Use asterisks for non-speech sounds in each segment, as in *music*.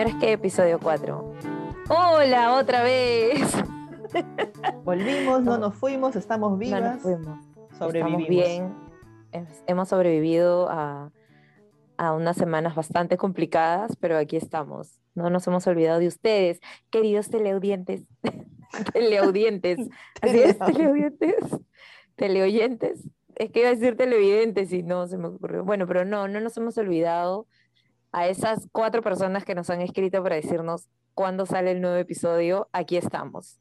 Señores, ¿qué episodio 4? Hola, otra vez. *laughs* Volvimos, no nos fuimos, estamos No vivas. nos fuimos. Sobrevivimos. Estamos bien. Hem- Hemos sobrevivido a, a unas semanas bastante complicadas, pero aquí estamos. No nos hemos olvidado de ustedes, queridos teleaudientes. *laughs* teleaudientes. *laughs* Así es, teleaudientes. Teleoyentes. Es que iba a decir televidentes y no se me ocurrió. Bueno, pero no, no nos hemos olvidado a esas cuatro personas que nos han escrito para decirnos cuándo sale el nuevo episodio. Aquí estamos.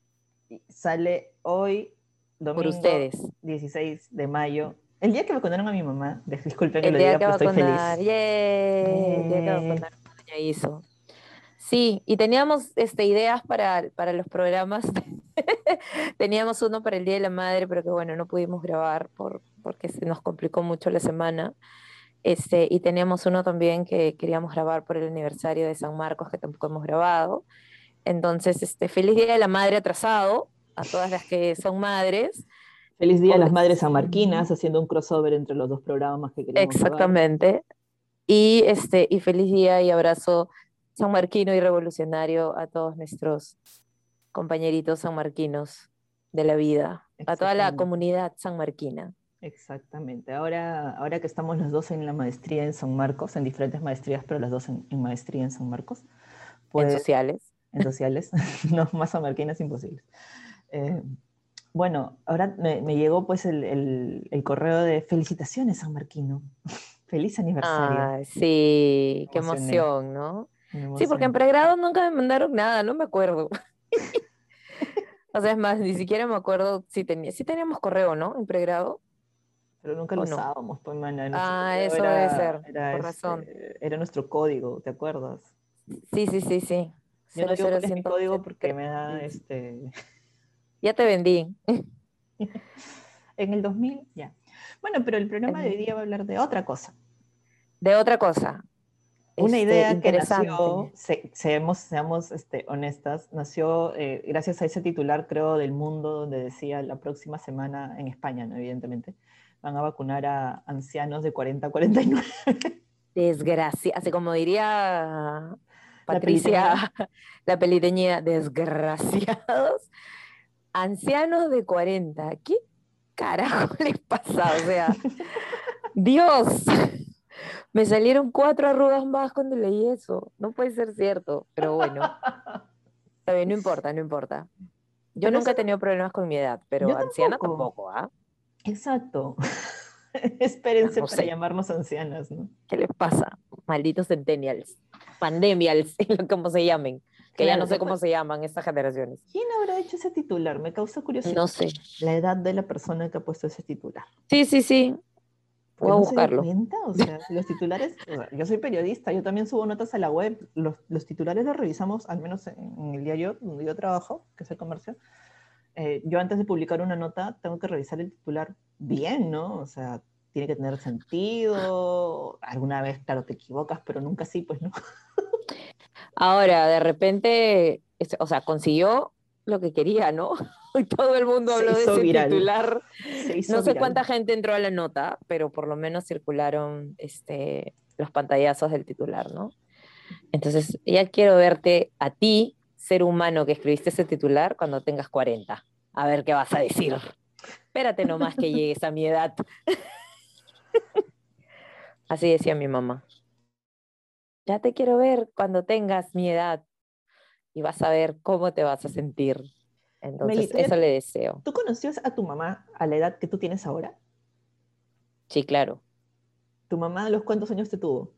Sale hoy, domingo, Por ustedes. 16 de mayo. El día que vacunaron a mi mamá. Disculpen que El lo día diga, que pero estoy vacunar. feliz. ¡Yay! El día que va a Iso. Sí, y teníamos este, ideas para, para los programas. *laughs* teníamos uno para el Día de la Madre, pero que bueno, no pudimos grabar por, porque se nos complicó mucho la semana. Este, y teníamos uno también que queríamos grabar por el aniversario de San Marcos, que tampoco hemos grabado. Entonces, este, feliz Día de la Madre atrasado a todas las que son madres. Feliz día a las madres sanmarquinas, haciendo un crossover entre los dos programas que queríamos grabar. Exactamente. Y, este, y feliz día y abrazo sanmarquino y revolucionario a todos nuestros compañeritos sanmarquinos de la vida, a toda la comunidad sanmarquina. Exactamente. Ahora, ahora que estamos los dos en la maestría en San Marcos, en diferentes maestrías, pero las dos en, en maestría en San Marcos, en pues, sociales. en sociales, *laughs* no más sanmarquinas imposibles. Eh, bueno, ahora me, me llegó pues el, el- el correo de felicitaciones San Marquino. *laughs* Feliz aniversario. Ay, sí, qué emoción, ¿no? Sí, porque en pregrado nunca me mandaron nada, no me acuerdo. *laughs* O sea, es más, ni siquiera me acuerdo si tenía, sí teníamos correo, ¿no? En pregrado. Pero nunca ¿o lo no? usábamos, pues, mana, Ah, eso debe ser, era, por razón. este, era nuestro código, ¿te acuerdas? Sí, sí, sí, sí. Yo no digo cuál es mi 00100. código porque me da *laughs* este. Ya te vendí. *laughs* En el 2000, ya. Bueno, pero el programa de hoy día va a hablar de otra cosa. De otra cosa. Una este, idea que nació, se- seamos, seamos este, honestas, nació eh, gracias a ese titular, creo, del mundo, donde decía la próxima semana, en España, ¿no? evidentemente, van a vacunar a ancianos de 40 a 49. Desgracia, así como diría Patricia, *laughs* la peliteñida, desgraciados, ancianos de 40. ¿Qué carajo *laughs* les pasa? O sea, Dios, *laughs* me salieron cuatro arrugas más cuando leí eso. No puede ser cierto, pero bueno, está bien, no importa, no importa. Yo Pero nunca he tenido problemas con mi edad, pero anciana tampoco. tampoco, ¿ah? Exacto. *laughs* Espérense No para sé. llamarnos ancianas, ¿no? ¿Qué les pasa? Malditos centennials, pandemials, *laughs* como se llamen, que ya Claro, no sé cómo después- se llaman estas generaciones. ¿Quién habrá hecho ese titular? Me causa curiosidad. No sé. La edad de la persona que ha puesto ese titular. Sí, sí, sí. Voy a no se buscarlo. cuenta? O sea, *laughs* los titulares, o sea, yo soy periodista, yo también subo notas a la web, los, los titulares los revisamos, al menos en, en el diario donde yo trabajo, que es el comercio. Eh, yo antes de publicar una nota tengo que revisar el titular bien, ¿no? O sea, tiene que tener sentido, alguna vez, claro, te equivocas, pero nunca sí, pues no. *laughs* Ahora, de repente, o sea, consiguió lo que quería, ¿no? *laughs* Y todo el mundo habló de ese viral. titular. No sé viral. cuánta gente entró a la nota, pero por lo menos circularon este, los pantallazos del titular, ¿no? Entonces, ya quiero verte a ti, ser humano que escribiste ese titular, cuando tengas 40. A ver qué vas a decir. Espérate nomás que llegues a mi edad. *laughs* Así decía mi mamá. Ya te quiero ver cuando tengas mi edad y vas a ver cómo te vas a sentir. Entonces, Meli, ¿tú ya- eso le deseo. ¿Tú conocías a tu mamá a la edad que tú tienes ahora? Sí, claro, ¿Tu mamá a los cuántos años te tuvo?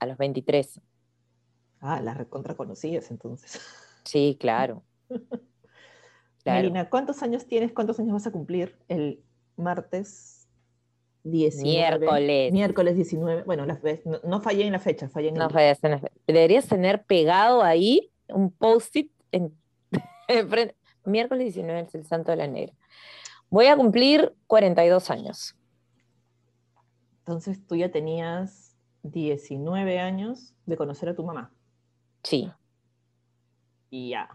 a los 23. Ah, la recontra conocías entonces. Sí, claro. *laughs* Claro. Melina, ¿cuántos años tienes? ¿Cuántos años vas a cumplir el martes 19? Miércoles. Miércoles 19. Bueno, las ve- no, no fallé en la fecha, fallé en No el... fallas en la fe- Deberías tener pegado ahí un post-it en. *laughs* Miércoles 19 es el santo de la negra. Voy a cumplir 42 años. Entonces tú ya tenías 19 años de conocer a tu mamá. Sí, Y ya.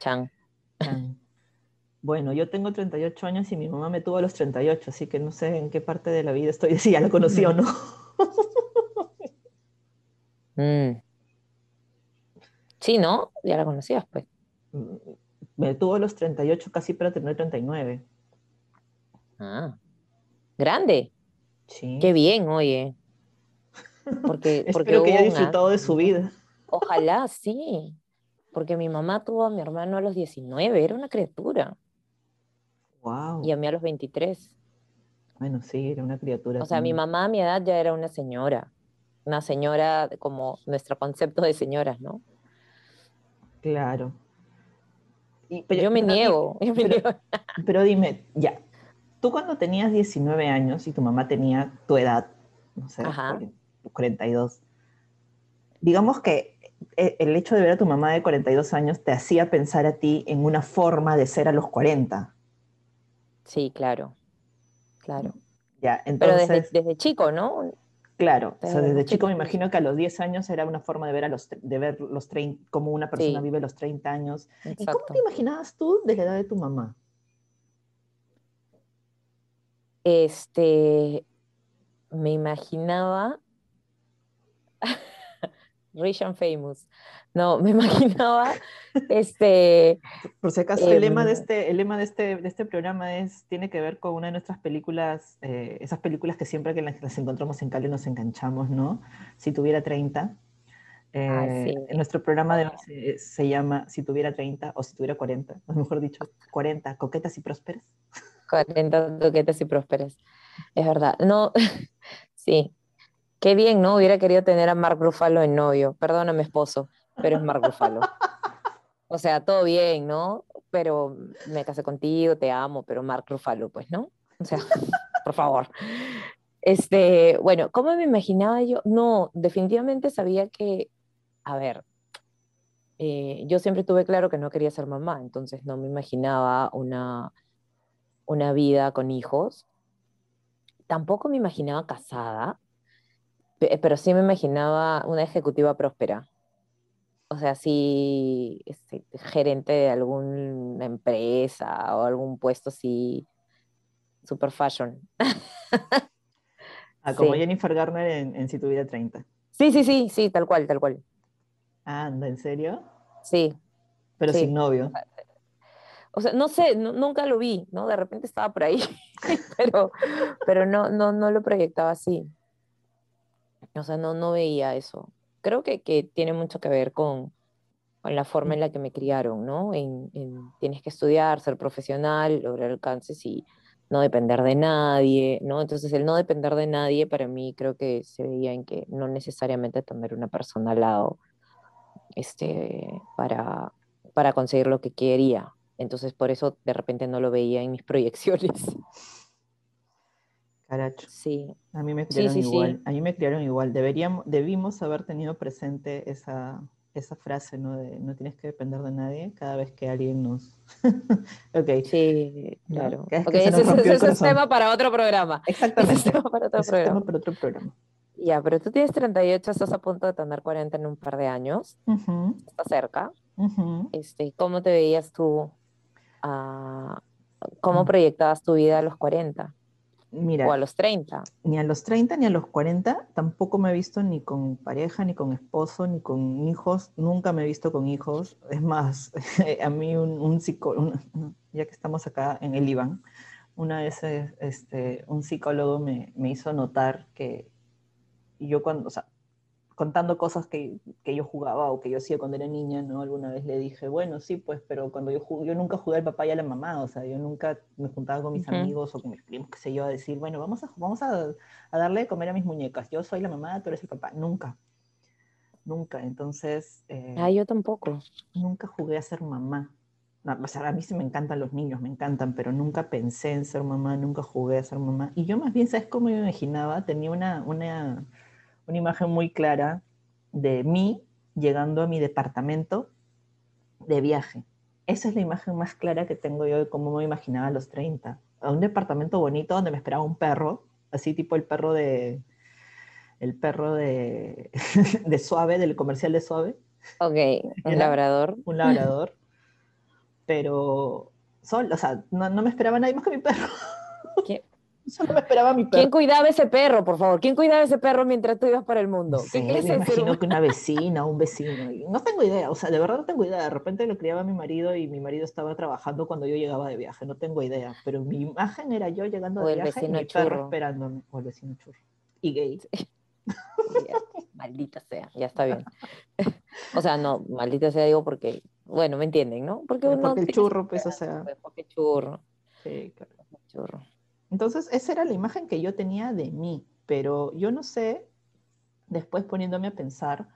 chan. Chan. Bueno, yo tengo 38 años y mi mamá me tuvo a los 38, así que no sé en qué parte de la vida estoy, *laughs* si ya la conocí o no. *laughs* Mm. Sí, ¿no? Ya la conocías, pues. Mm, Me tuvo a los 38 casi para tener 39. Ah, grande. Sí. Qué bien, oye. *laughs* Porque, porque Espero que haya disfrutado de su vida. Ojalá, sí. Porque mi mamá tuvo a mi hermano a los 19, era una criatura. Wow. Y a mí a los 23. Bueno, sí, era una criatura. O sea, mi mamá a mi edad ya era una señora. Una señora como nuestro concepto de señoras, ¿no? Claro. Y- pero- Yo me pero niego. yo me pero- niego. Pero dime, ya, tú cuando tenías 19 años y tu mamá tenía tu edad, no sé, Ajá. 40, 42, digamos que el hecho de ver a tu mamá de 42 años te hacía pensar a ti en una forma de ser a los 40, Sí, claro. Claro. ya, Pero desde, desde chico, ¿no? claro, o sea, desde desde chico, chico me imagino que a los 10 años era una forma de ver a los, de ver los 30, cómo una persona Sí. vive los 30 años. ¿Y cómo te imaginabas tú de la edad de tu mamá? Este, me imaginaba Rich and Famous. No, *laughs* me imaginaba este, Por si acaso, el lema de Em, este, el lema de este, de este programa es, tiene que ver con una de nuestras películas, eh, esas películas que siempre que las, las encontramos en Cali nos enganchamos, ¿no? Si tuviera 30. Eh, Ah, sí. en Nuestro programa de se, se llama Si tuviera 30 o si tuviera 40, o mejor dicho, 40, coquetas y prósperas. 40 toquetes y prósperas. Es verdad. No, *laughs* sí. Qué bien, ¿no? Hubiera querido tener a Mark Ruffalo en novio. Perdóname, esposo, pero es Mark Ruffalo. *laughs* O sea, todo bien, ¿no? Pero me casé contigo, te amo, pero Mark Ruffalo, pues, ¿no? O sea, *laughs* por favor. Este, bueno, ¿cómo me imaginaba yo? No, definitivamente sabía que, a ver, eh, yo siempre tuve claro que no quería ser mamá, entonces no me imaginaba una, una vida con hijos. Tampoco me imaginaba casada, pero sí me imaginaba una ejecutiva próspera. O sea, sí, este, gerente de alguna empresa o algún puesto así, super fashion. Ah, *laughs* como Sí. Jennifer Garner en, en Si tuviera 30. Sí, sí, sí, sí, tal cual, tal cual. Anda, ¿en serio? Sí. Pero Sí. sin novio. O sea, no sé, nu- nunca lo vi, ¿no? De repente estaba por ahí, *laughs* pero, pero no, no, no lo proyectaba así. O sea, no, no veía eso. Creo que, que tiene mucho que ver con, con la forma en la que me criaron, ¿no? En, en tienes que estudiar, ser profesional, lograr alcances y no depender de nadie, ¿no? Entonces, el no depender de nadie para mí creo que se veía en que no necesariamente tener una persona al lado este, para, para conseguir lo que quería. Entonces, por eso de repente no lo veía en mis proyecciones. *laughs* Caracho. Sí, A mí me criaron sí, sí. igual, a mí me criaron igual. Deberíamos, debimos haber tenido presente esa, esa frase, ¿no? De no tienes que depender de nadie cada vez que alguien nos... *laughs* ok, sí, claro. Que es que Ok, se ese, ese- ese es tema para otro programa. Ese es exactamente. tema para otro Ese es tema programa. para otro programa. Ya, pero tú tienes 38, estás a punto de tener 40 en un par de años, Ujú, estás cerca. Este, ¿cómo te veías tú? ah, ¿cómo Mm. proyectabas tu vida a los 40 o a los 30? ni a los 30 ni a los 40 tampoco me he visto ni con pareja, ni con esposo, ni con hijos. Nunca me he visto con hijos. Es más, *laughs* a mí un, un psicólogo, ya que estamos acá en el IBAN, una vez este, un psicólogo me, me hizo notar que yo cuando, o sea, contando cosas que, que yo jugaba o que yo hacía cuando era niña, ¿no? Alguna vez le dije, bueno, sí, pues, pero cuando yo jugué, yo nunca jugué al papá y a la mamá, o sea, yo nunca me juntaba con mis Ujú. amigos o con mis primos, qué sé yo, a decir, bueno, vamos a, vamos a, a darle de comer a mis muñecas, yo soy la mamá, tú eres el papá, nunca, nunca, entonces, eh, Ah, yo tampoco. nunca jugué a ser mamá. No, o sea, a mí sí me encantan los niños, me encantan, pero nunca pensé en ser mamá, nunca jugué a ser mamá. Y yo más bien, ¿sabes cómo me imaginaba? Tenía una, una, una imagen muy clara de mí llegando a mi departamento de viaje. Esa es la imagen más clara que tengo yo de cómo me imaginaba a los 30. A un departamento bonito donde me esperaba un perro, así tipo el perro de el perro de, *laughs* de Suave, del comercial de Suave, Ok, un Era- labrador. un labrador, pero sol, o sea, no, no me esperaba nadie más que mi perro. ¿Qué? Solo me esperaba mi perro. ¿Quién cuidaba ese perro, por favor? ¿Quién cuidaba ese perro mientras tú ibas para el mundo? Sí, me imagino que una vecina, un vecino. No tengo idea, o sea, de verdad no tengo idea. De repente lo criaba mi marido y mi marido estaba trabajando cuando yo llegaba de viaje, no tengo idea. Pero mi imagen era yo llegando de viaje y mi perro esperándome. O el vecino churro. Y gay. maldita sea, ya está bien. o sea, no, maldita sea digo porque, bueno, me entienden, ¿no? Porque, uno porque el churro, pues, o sea. Pues, porque churro. Sí, claro. Churro. Entonces, esa era la imagen que yo tenía de mí, pero yo no sé, después poniéndome a pensar,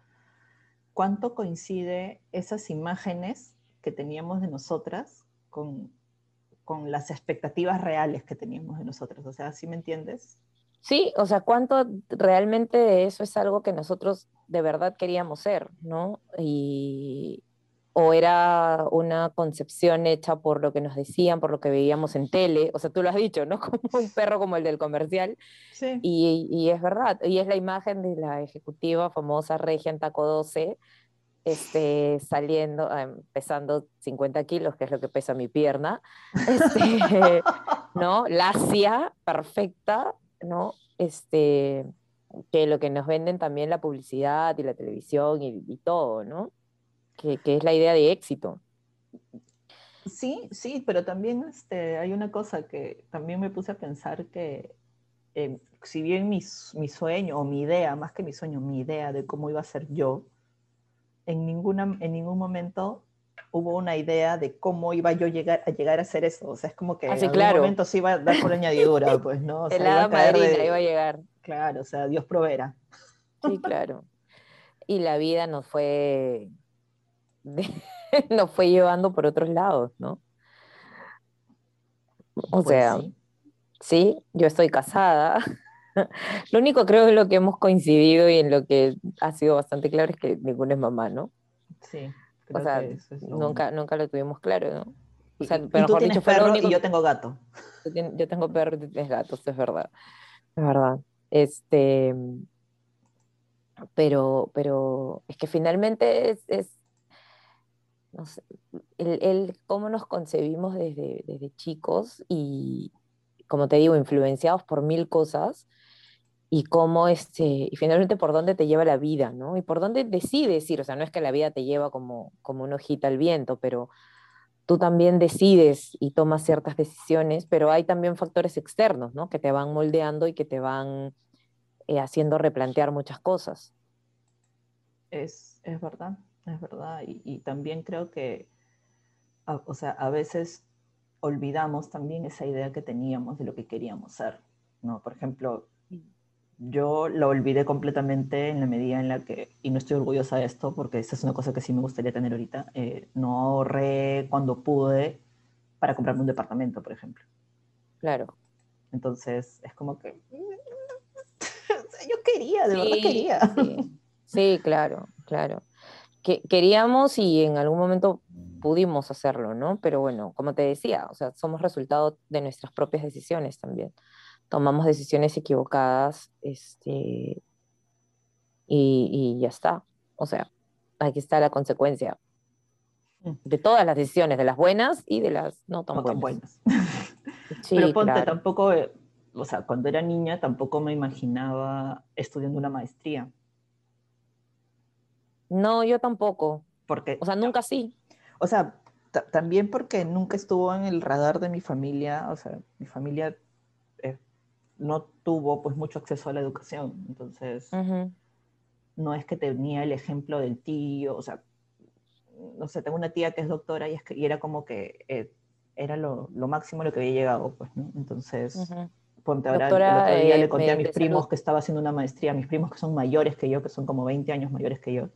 cuánto coincide esas imágenes que teníamos de nosotras con, con las expectativas reales que teníamos de nosotras. O sea, ¿sí me entiendes? Sí, o sea, cuánto realmente eso es algo que nosotros de verdad queríamos ser, ¿no? Y, o era una concepción hecha por lo que nos decían, por lo que veíamos en tele, o sea, tú lo has dicho, ¿no? *laughs* Como un perro como el del comercial. Sí. Y, y es verdad, y es la imagen de la ejecutiva famosa Regia en Taco 12, este, saliendo, ah, pesando 50 kilos, que es lo que pesa mi pierna, *laughs* este, ¿no? Lacia, perfecta, ¿no? Este, que lo que nos venden también la publicidad y la televisión y, y todo, ¿no? Que, que, es la idea de éxito. Sí, sí, pero también este, hay una cosa que también me puse a pensar que eh, si bien mi, mi, sueño o mi idea, más que mi sueño, mi idea de cómo iba a ser yo, en, ninguna, en ningún momento hubo una idea de cómo iba yo llegar, a llegar a hacer eso. O sea, es como que ah, en algún momento sí iba a dar por añadidura, pues, ¿no? *laughs* O sea, El hada madrina iba a llegar. Claro, o sea, Dios proveerá. Sí, claro. Y la vida nos fue, *laughs* nos fue llevando por otros lados, ¿no? O Pues sea, sí. sí, yo estoy casada. *laughs* Lo único creo que lo que hemos coincidido y en lo que ha sido bastante claro es que ninguno es mamá, ¿no? Sí, O sea, que eso es lo nunca, único. nunca lo tuvimos claro, ¿no? O sea, pero tú tienes dicho, perro único y yo tengo gato. Yo tengo perro y tú tienes gatos, es verdad. Es verdad. Este, pero, pero es que finalmente es, es no sé, el, el cómo nos concebimos desde, desde chicos y, como te digo, influenciados por mil cosas y cómo este, y finalmente por dónde te lleva la vida, ¿no? Y por dónde decides ir, o sea, no es que la vida te lleva como, como una hojita al viento, pero tú también decides y tomas ciertas decisiones, pero hay también factores externos, ¿no? Que te van moldeando y que te van eh, haciendo replantear muchas cosas. Es, es verdad, es verdad. Y, y también creo que, a- o sea, a veces olvidamos también esa idea que teníamos de lo que queríamos ser, ¿no? Por ejemplo, yo lo olvidé completamente en la medida en la que, y no estoy orgullosa de esto porque esa es una cosa que sí me gustaría tener ahorita, eh, no ahorré cuando pude para comprarme un departamento, por ejemplo. Claro. Entonces, es como que... *laughs* yo quería, de verdad quería. sí. Sí, claro, claro. Que, queríamos y en algún momento pudimos hacerlo, ¿no? Pero bueno, como te decía, o sea, somos resultado de nuestras propias decisiones también. Tomamos decisiones equivocadas, este, y, y ya está. O sea, aquí está la consecuencia Mm. de todas las decisiones, de las buenas y de las no tan No tan buenas. buenas. *laughs* Sí, Pero ponte, claro. tampoco, eh, o sea, cuando era niña tampoco me imaginaba estudiando una maestría, No, yo tampoco. porque, O sea, nunca sí. o sea, ta- también porque nunca estuvo en el radar de mi familia, o sea, mi familia eh, no tuvo pues mucho acceso a la educación, entonces no es que tenía el ejemplo del tío, o sea, no sé, tengo una tía que es doctora y, es que- y era como que eh, era lo, lo máximo a lo que había llegado, pues, ¿no? Entonces... Ponte ahora, Doctora, el otro día eh, le conté a mis primos salud. que estaba haciendo una maestría, mis primos que son mayores que yo, que son como 20 años mayores que yo,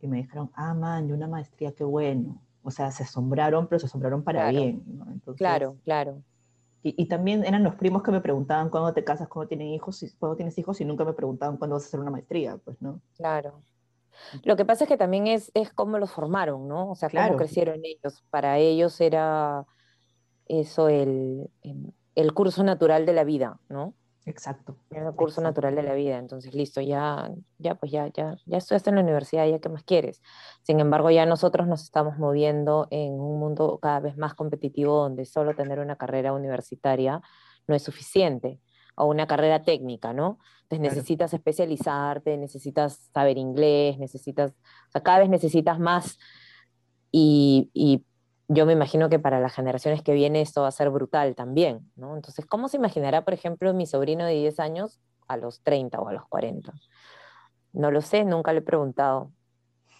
y me dijeron, ah, man, de una maestría, qué bueno. O sea, se asombraron, pero se asombraron para Claro. bien. ¿no? Entonces, Claro, claro. Y, y también eran los primos que me preguntaban cuándo te casas, cuándo tienen hijos, y- cuándo tienes hijos, y nunca me preguntaban cuándo vas a hacer una maestría, pues, ¿no? Claro. Lo que pasa es que también es, es cómo los formaron, ¿no? O sea, cómo Claro. crecieron ellos. Para ellos era eso el, em, el curso natural de la vida, ¿no? Exacto. Era el curso exacto. natural de la vida. Entonces, listo, ya, ya, pues ya, ya, ya estudiaste en la universidad, ya qué más quieres. Sin embargo, ya nosotros nos estamos moviendo en un mundo cada vez más competitivo donde solo tener una carrera universitaria no es suficiente, o una carrera técnica, ¿no? Entonces necesitas especializarte, necesitas saber inglés, necesitas, o sea, cada vez necesitas más y, y yo me imagino que para las generaciones que vienen esto va a ser brutal también, ¿no? Entonces, ¿cómo se imaginará, por ejemplo, mi sobrino de 10 años a los 30 o a los 40? No lo sé, nunca le he preguntado.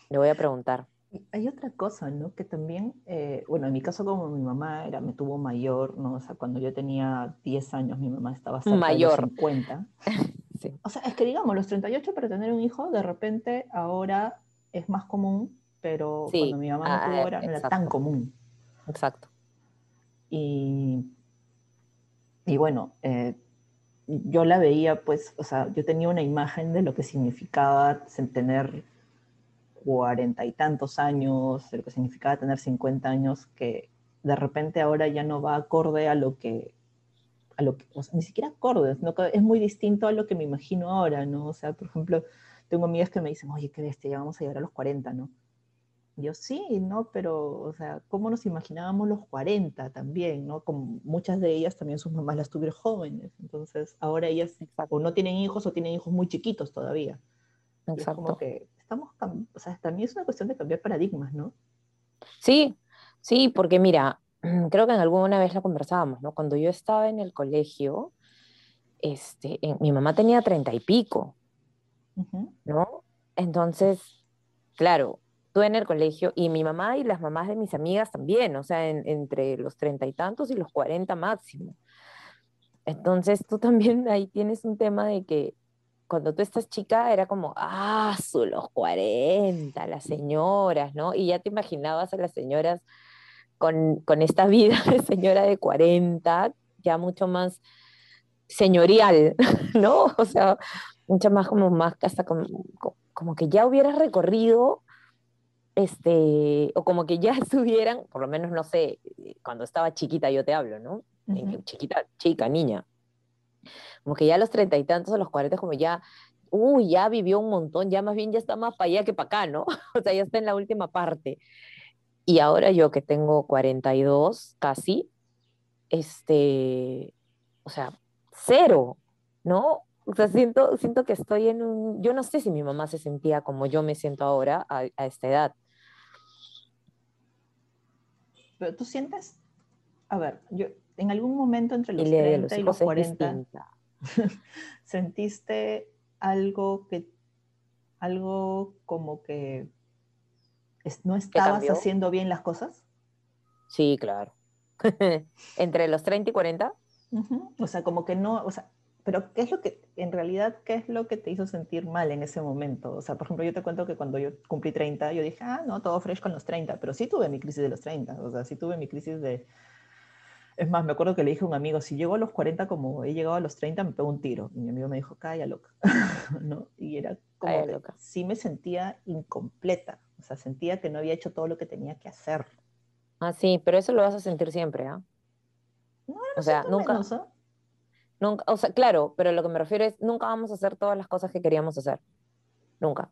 Le voy a preguntar. Hay otra cosa, ¿no? Que también, eh, bueno, en mi caso como mi mamá era, me tuvo mayor, ¿no? O sea, cuando yo tenía 10 años, mi mamá estaba cerca mayor. de los 50. *laughs* sí. O sea, es que digamos, los 38 para tener un hijo, de repente ahora es más común, pero cuando mi mamá no ah, tuvo era, no era tan común. Exacto. Y, y bueno, eh, yo la veía, pues, o sea, yo tenía una imagen de lo que significaba tener cuarenta y tantos años, de lo que significaba tener cincuenta años, que de repente ahora ya no va acorde a lo que, a lo que ni siquiera acorde, es muy distinto a lo que me imagino ahora, ¿no? O sea, por ejemplo, tengo amigas que me dicen, oye, qué bestia, ya vamos a llegar a los 40, ¿no? Yo sí, ¿no? Pero, o sea, ¿cómo nos imaginábamos los 40 también, ¿no? Como muchas de ellas también sus mamás las tuvieron jóvenes, entonces ahora ellas o no tienen hijos o tienen hijos muy chiquitos todavía. Exacto. Es como que estamos, o sea, también es una cuestión de cambiar paradigmas, ¿no? Sí, sí, porque mira, *clears throat* creo que en alguna vez la conversábamos, ¿no? Cuando yo estaba en el colegio, este, mi mamá tenía treinta y pico, ¿no? Entonces, claro, tú en el colegio y mi mamá y las mamás de mis amigas también, o sea, entre los treinta y tantos y los cuarenta máximo. Entonces tú también ahí tienes un tema de que cuando tú estás chica era como, ah, son los cuarenta, las señoras, ¿no? Y ya te imaginabas a las señoras con, con esta vida *laughs* de señora de cuarenta, ya mucho más señorial, *laughs* ¿no? O sea, mucho más como más, hasta como, como que ya hubieras recorrido este, o como que ya *laughs* estuvieran, por lo menos no sé, cuando estaba chiquita yo te hablo, ¿no? Chiquita, chica, niña. Como que ya a los treinta y tantos, a los cuarenta, como ya, uy, ya vivió un montón, ya más bien ya está más para allá que para acá, ¿no? *laughs* o sea, ya está en la última parte. Y ahora yo que tengo 42 casi, este, o sea, cero, ¿no? O sea, siento, siento que estoy en un... Yo no sé si mi mamá se sentía como yo me siento ahora a, esta edad. Pero tú sientes, a ver, yo en algún momento entre los 30 y los 40, *laughs* ¿sentiste algo que, algo como que no estabas haciendo bien las cosas? Sí, claro. *laughs* entre los 30 y 40. O sea, como que no, o sea, pero ¿qué es lo que, en realidad, qué es lo que te hizo sentir mal en ese momento? O sea, por ejemplo, yo te cuento que cuando yo cumplí 30, yo dije, ah, no, todo fresh con los 30, pero sí tuve mi crisis de los 30, o sea, sí tuve mi crisis de... Es más, me acuerdo que le dije a un amigo, si llego a los 40 como he llegado a los 30, me pego un tiro. Y mi amigo me dijo, calla loca, *laughs* ¿no? Y era como, loca. sí me sentía incompleta, o sea, sentía que no había hecho todo lo que tenía que hacer. Ah, sí, pero eso lo vas a sentir siempre, ¿ah? No, no o sea, nunca... Menos, ¿eh? Nunca, o sea, claro, pero lo que me refiero es, nunca vamos a hacer todas las cosas que queríamos hacer. Nunca.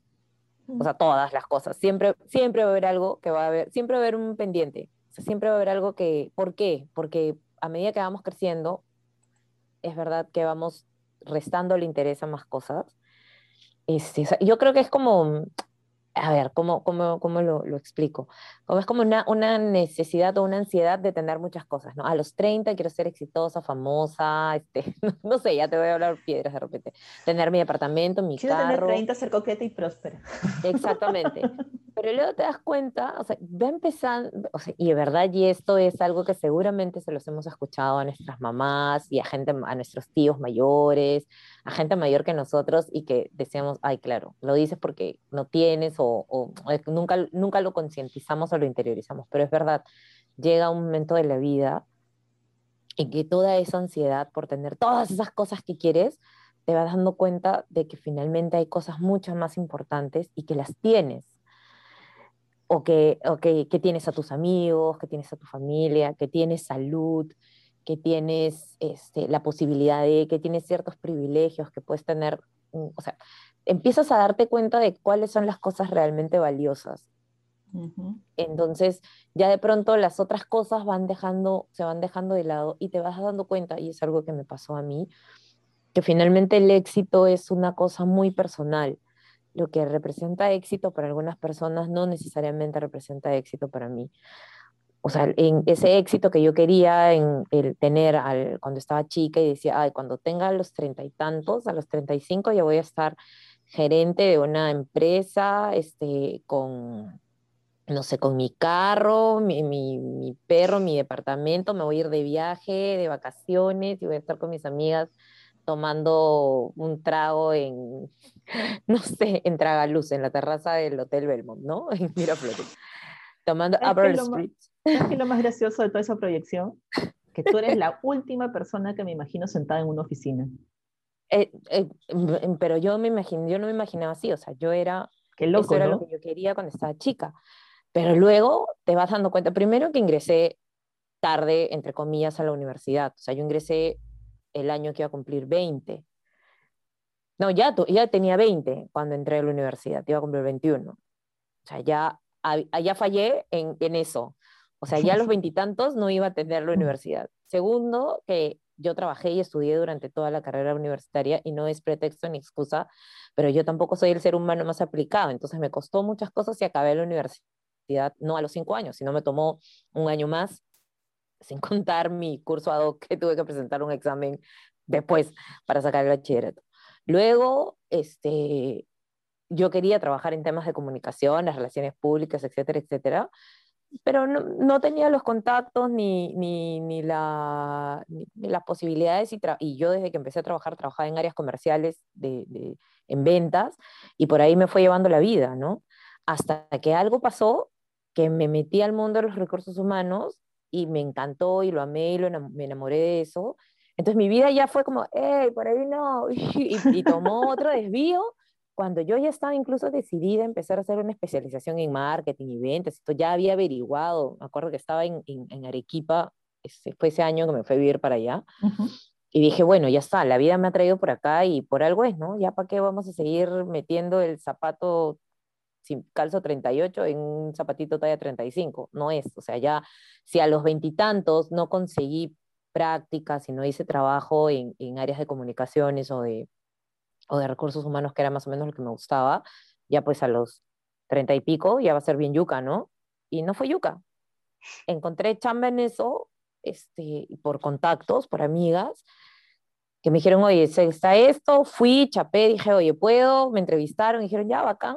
O sea, todas las cosas. Siempre, siempre va a haber algo que va a haber, siempre va a haber un pendiente. O sea, siempre va a haber algo que, ¿por qué? Porque a medida que vamos creciendo, es verdad que vamos restando el interés a más cosas. Este, yo creo que es como, a ver, ¿cómo, cómo, cómo lo, lo, explico? Como es como una, una, necesidad o una ansiedad de tener muchas cosas, ¿no? A los 30 quiero ser exitosa, famosa, este, *laughs* no, sé, ya te voy a hablar piedras de repente. Tener mi departamento, mi quiero carro. Quiero tener 30, ser coqueta y próspera. Exactamente. *laughs* Pero luego te das cuenta, o sea, va empezando, o sea, y de verdad, y esto es algo que seguramente se los hemos escuchado a nuestras mamás y a gente, a nuestros tíos mayores, a gente mayor que nosotros y que decíamos, ay, claro, lo dices porque no tienes o, o nunca, nunca lo concientizamos o lo interiorizamos, pero es verdad, llega un momento de la vida en que toda esa ansiedad por tener todas esas cosas que quieres, te vas dando cuenta de que finalmente hay cosas mucho más importantes y que las tienes. O, que, que, tienes a tus amigos, que tienes a tu familia, que tienes salud, que tienes este, la posibilidad de, que tienes ciertos privilegios, que puedes tener, o sea, empiezas a darte cuenta de cuáles son las cosas realmente valiosas. Entonces, ya de pronto las otras cosas van dejando, se van dejando de lado y te vas dando cuenta, y es algo que me pasó a mí, que finalmente el éxito es una cosa muy personal. Lo que representa éxito para algunas personas no necesariamente representa éxito para mí. O sea, en ese éxito que yo quería en el tener al, cuando estaba chica y decía, ay, cuando tenga los treinta y tantos, a los treinta y cinco ya voy a estar gerente de una empresa, este, con, no sé, con mi carro, mi, mi, mi, perro, mi departamento, me voy a ir de viaje, de vacaciones y voy a estar con mis amigas tomando un trago en, *laughs* no sé, en Tragaluz, en la terraza del Hotel Belmont, ¿no? *laughs* En Miraflores. Tomando Upper Street. ¿Sabes qué es lo más *laughs* gracioso de toda esa proyección? Que tú eres la última persona que me imagino sentada en una oficina. Eh, eh, pero yo me imagino, yo no me imaginaba así, o sea, yo era, Qué loco, eso era lo que yo quería cuando estaba chica. Pero luego te vas dando cuenta, primero que ingresé tarde, entre comillas, a la universidad. O sea, yo ingresé el año que iba a cumplir 20. No, ya, ya tenía 20 cuando entré a la universidad, iba a cumplir 21. O sea, ya, ya fallé en, en eso. O sea, ya a los *laughs* veintitantos no iba a tener la universidad. Segundo, que yo trabajé y estudié durante toda la carrera universitaria y no es pretexto ni excusa, pero yo tampoco soy el ser humano más aplicado. Entonces me costó muchas cosas y acabé la universidad no a los cinco años, sino me tomó un año más, *laughs* sin contar mi curso ad hoc que tuve que presentar un examen después para sacar el bachillerato. Luego, este, yo quería trabajar en temas de comunicación, las relaciones públicas, etcétera, etcétera, pero no, no tenía los contactos ni, ni, ni, la, ni, las posibilidades y, yo desde que empecé a trabajar trabajaba en áreas comerciales de, de, en ventas y por ahí me fue llevando la vida, ¿no? Hasta que algo pasó que me metí al mundo de los recursos humanos y me encantó y lo amé y lo me enamoré de eso. Entonces mi vida ya fue como, hey, por ahí no, *laughs* y tomó otro desvío cuando yo ya estaba incluso decidida a empezar a hacer una especialización en marketing y ventas, esto ya había averiguado, me acuerdo que estaba en, en, Arequipa, ese, fue ese año que me fue a vivir para allá, y dije, bueno, ya está, la vida me ha traído por acá y por algo es, ¿no? Ya para qué vamos a seguir metiendo el zapato sin calzo 38 en un zapatito talla 35, no es, o sea, ya si a los veintitantos no conseguí prácticas y no hice trabajo en, en, áreas de comunicaciones o de, o de recursos humanos, que era más o menos lo que me gustaba, ya pues a los treinta y pico ya va a ser bien yuca, ¿no? Y no fue yuca. Encontré chamba en eso, este, por contactos, por amigas, que me dijeron, oye, está esto, fui, chapé, dije, oye, puedo, me entrevistaron, dijeron, ya, bacán,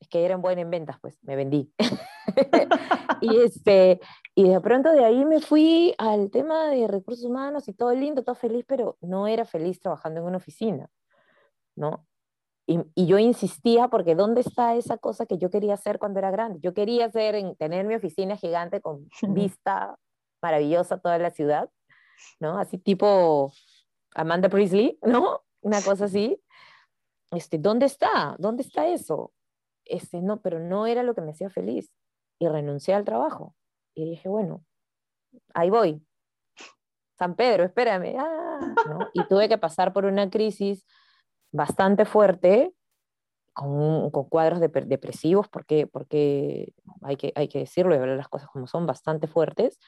es que eran buenas en ventas, pues me vendí. *laughs* y, este, y de pronto de ahí me fui al tema de recursos humanos y todo lindo, todo feliz, pero no era feliz trabajando en una oficina, ¿no? Y, y, yo insistía porque ¿dónde está esa cosa que yo quería hacer cuando era grande? Yo quería hacer, en, tener mi oficina gigante con vista maravillosa a toda la ciudad, ¿no? Así tipo Amanda Priestley, ¿no? Una cosa así. Este, ¿Dónde está? ¿Dónde está eso? este, no, pero no era lo que me hacía feliz. Y renuncié al trabajo. Y dije, bueno, ahí voy. San Pedro, espérame. Ah, Y tuve que pasar por una crisis bastante fuerte, con, con cuadros de, depresivos, porque, porque hay, que, hay que decirlo y hablar las cosas como son, bastante fuertes,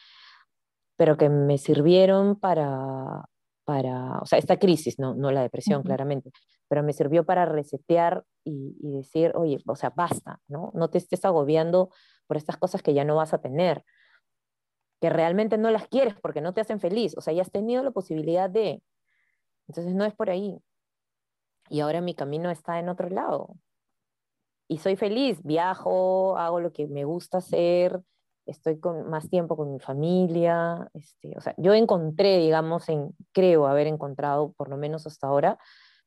pero que me sirvieron para, para, o sea, esta crisis, no, no la depresión, claramente, pero me sirvió para resetear y, y, decir, oye, o sea, basta, ¿no? No te estés agobiando por estas cosas que ya no vas a tener, que realmente no las quieres porque no te hacen feliz, o sea, ya has tenido la posibilidad de, entonces no es por ahí. Y ahora mi camino está en otro lado. Y soy feliz, viajo, hago lo que me gusta hacer, estoy con más tiempo con mi familia, este, o sea, yo encontré, digamos, en, creo haber encontrado, por lo menos hasta ahora,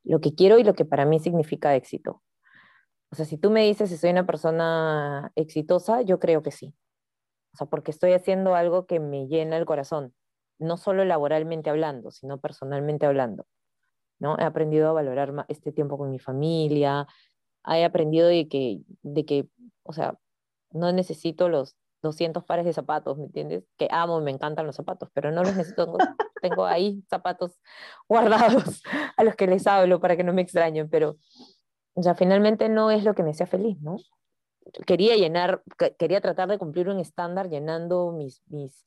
lo que quiero y lo que para mí significa éxito. O sea, si tú me dices si soy una persona exitosa, yo creo que sí. O sea, porque estoy haciendo algo que me llena el corazón, no solo laboralmente hablando, sino personalmente hablando. ¿No? He aprendido a valorar este tiempo con mi familia, he aprendido de que, de que, o sea, no necesito los 200 pares de zapatos, ¿me entiendes? Que amo, me encantan los zapatos, pero no los necesito. *laughs* Tengo ahí zapatos guardados *laughs* a los que les hablo para que no me extrañen, pero ya finalmente no es lo que me hacía feliz, ¿no? quería llenar, quería tratar de cumplir un estándar llenando mis, mis,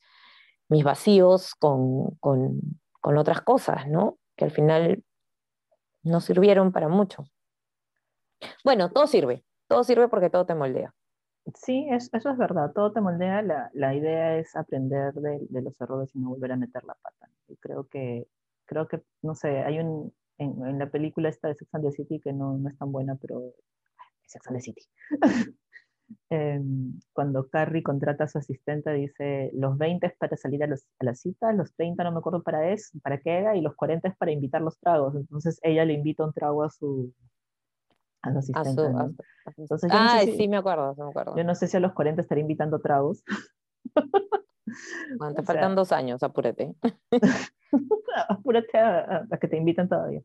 mis vacíos con, con, con otras cosas, ¿no? Que al final no sirvieron para mucho. Bueno, todo sirve, todo sirve porque todo te moldea. Sí, eso es verdad, todo te moldea. La, la idea es aprender de, de, los errores y no volver a meter la pata. Y creo que, creo que, no sé, hay un, en, en la película esta de Sex and the City que no, no es tan buena, pero Sex and the City. *laughs* eh, cuando Carrie contrata a su asistente, dice, los 20 es para salir a, los, a la cita, los 30 no me acuerdo para, es, para qué era, y los 40 es para invitar los tragos. Entonces ella le invita un trago a su, a su asistente. A su, ¿no? Entonces, ah, no sé si, sí, me acuerdo, me acuerdo. Yo no sé si a los 40 estaré invitando tragos. Bueno, *laughs* te o faltan sea, dos años, apúrate. *laughs* apúrate a, a, que te inviten todavía.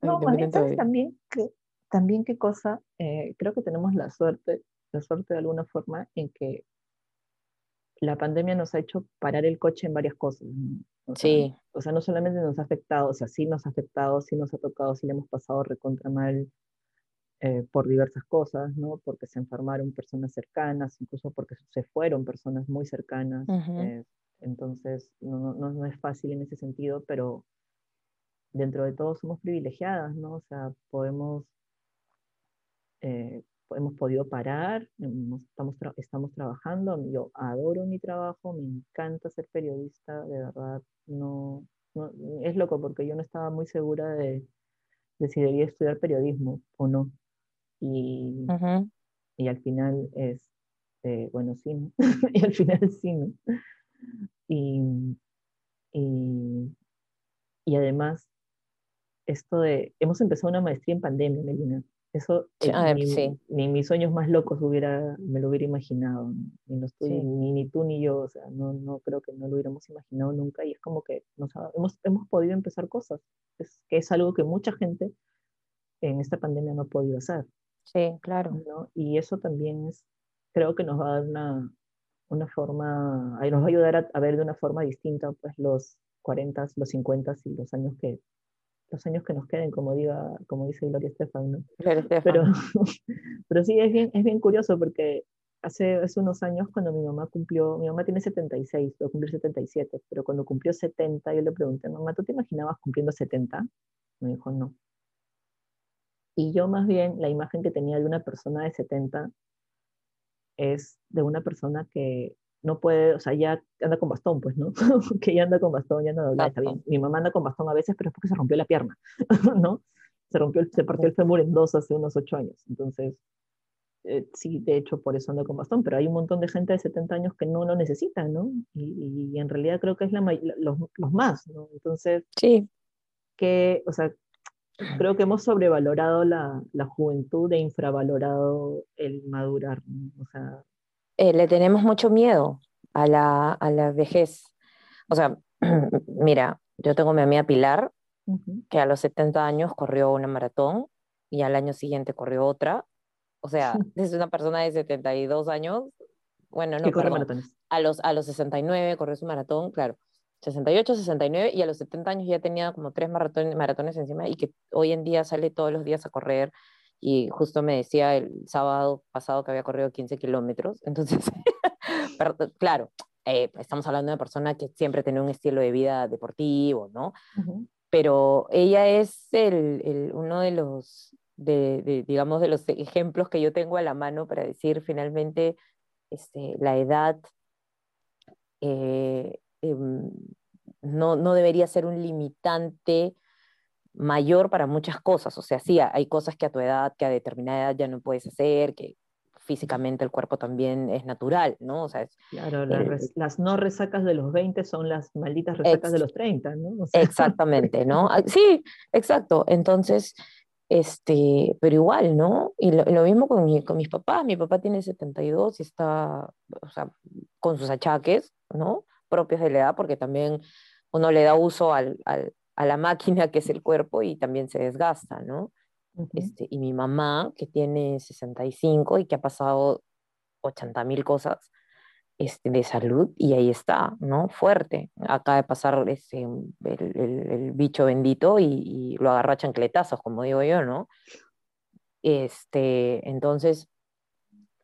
No, ¿sabes también, que, también qué cosa? Eh, creo que tenemos la suerte, la suerte de alguna forma en que la pandemia nos ha hecho parar el coche en varias cosas. O sea, sí. O sea, no solamente nos ha afectado, o sea, sí nos ha afectado, sí nos ha tocado, sí le hemos pasado recontra mal eh, por diversas cosas, ¿no? Porque se enfermaron personas cercanas, incluso porque se fueron personas muy cercanas. Uh -huh. eh, entonces, no, no, no, es fácil en ese sentido, pero dentro de todo somos privilegiadas, ¿no? O sea, podemos, eh, hemos podido parar, estamos, tra estamos trabajando, yo adoro mi trabajo, me encanta ser periodista, de verdad, no, no es loco porque yo no estaba muy segura de, de si debía estudiar periodismo o no. Y, uh -huh. y al final es, eh, bueno, sí, ¿no? *laughs* y al final sí, ¿no? Y, y, y, además, esto de, hemos empezado una maestría en pandemia, Melina. Eso eh, ni, sí. ni, mis sueños más locos hubiera, me lo hubiera imaginado. Ni, no estoy, sí. ni, ni, tú ni yo, o sea, no, no creo que no lo hubiéramos imaginado nunca. Y es como que nos hemos, hemos podido empezar cosas, es, que es algo que mucha gente en esta pandemia no ha podido hacer. Sí, claro. ¿no? Y eso también es, creo que nos va a dar una, una forma, nos va a ayudar a, a, ver de una forma distinta pues los 40, los 50 y los años que los años que nos queden, como diga, como dice Gloria Estefan, ¿no? Pero, *laughs* pero sí, es bien, es bien curioso porque hace, hace unos años cuando mi mamá cumplió, mi mamá tiene 76, va a cumplir 77, pero cuando cumplió 70 yo le pregunté, mamá, ¿tú te imaginabas cumpliendo 70? Me dijo, no. Y yo más bien la imagen que tenía de una persona de 70 es de una persona que no puede, o sea, ya anda con bastón, pues, ¿no? *laughs* que ya anda con bastón, ya anda doblada, está bien. Mi mamá anda con bastón a veces, pero es porque se rompió la pierna, *laughs* ¿no? Se rompió, se partió el fémur en dos hace unos ocho años. Entonces, eh, sí, de hecho, por eso anda con bastón, pero hay un montón de gente de 70 años que no lo necesita, ¿no? Y, y en realidad creo que es la, los, los más, ¿no? Entonces, sí. que, o sea, creo que hemos sobrevalorado la, la juventud e infravalorado el madurar, ¿no? o sea, eh, le tenemos mucho miedo a la, a la vejez. O sea, *clears throat* mira, yo tengo mi amiga Pilar, uh -huh. que a los 70 años corrió una maratón y al año siguiente corrió otra. O sea, *laughs* es una persona de 72 años. Bueno, no, perdón, a los, a los 69 corrió su maratón, claro. 68, 69 y a los 70 años ya tenía como tres maratones, maratones encima y que hoy en día sale todos los días a correr y justo me decía el sábado pasado que había corrido 15 kilómetros. *laughs* Entonces, pero, claro, eh, estamos hablando de una persona que siempre tiene un estilo de vida deportivo, ¿no? Uh -huh. Pero ella es el, el, uno de los, de, de, digamos, de los ejemplos que yo tengo a la mano para decir finalmente este, la edad eh, eh, no, no debería ser un limitante mayor para muchas cosas. O sea, sí, hay cosas que a tu edad, que a determinada edad ya no puedes hacer, que físicamente el cuerpo también es natural, ¿no? O sea, es, claro, la eh, las no resacas de los 20 son las malditas resacas ex, de los 30, ¿no? O sea. Exactamente, ¿no? *laughs* Sí, exacto. Entonces, este, pero igual, ¿no? Y lo, lo mismo con, mi, con, mis papás. Mi papá tiene 72 y está, o sea, con sus achaques, ¿no? Propios de la edad, porque también uno le da uso al, al a la máquina que es el cuerpo y también se desgasta, ¿no? Uh -huh. este, y mi mamá, que tiene 65 y que ha pasado 80 mil cosas este, de salud, y ahí está, ¿no? Fuerte. Acaba de pasar este, el, el, el bicho bendito y, y, lo agarra a chancletazos, como digo yo, ¿no? Este, entonces,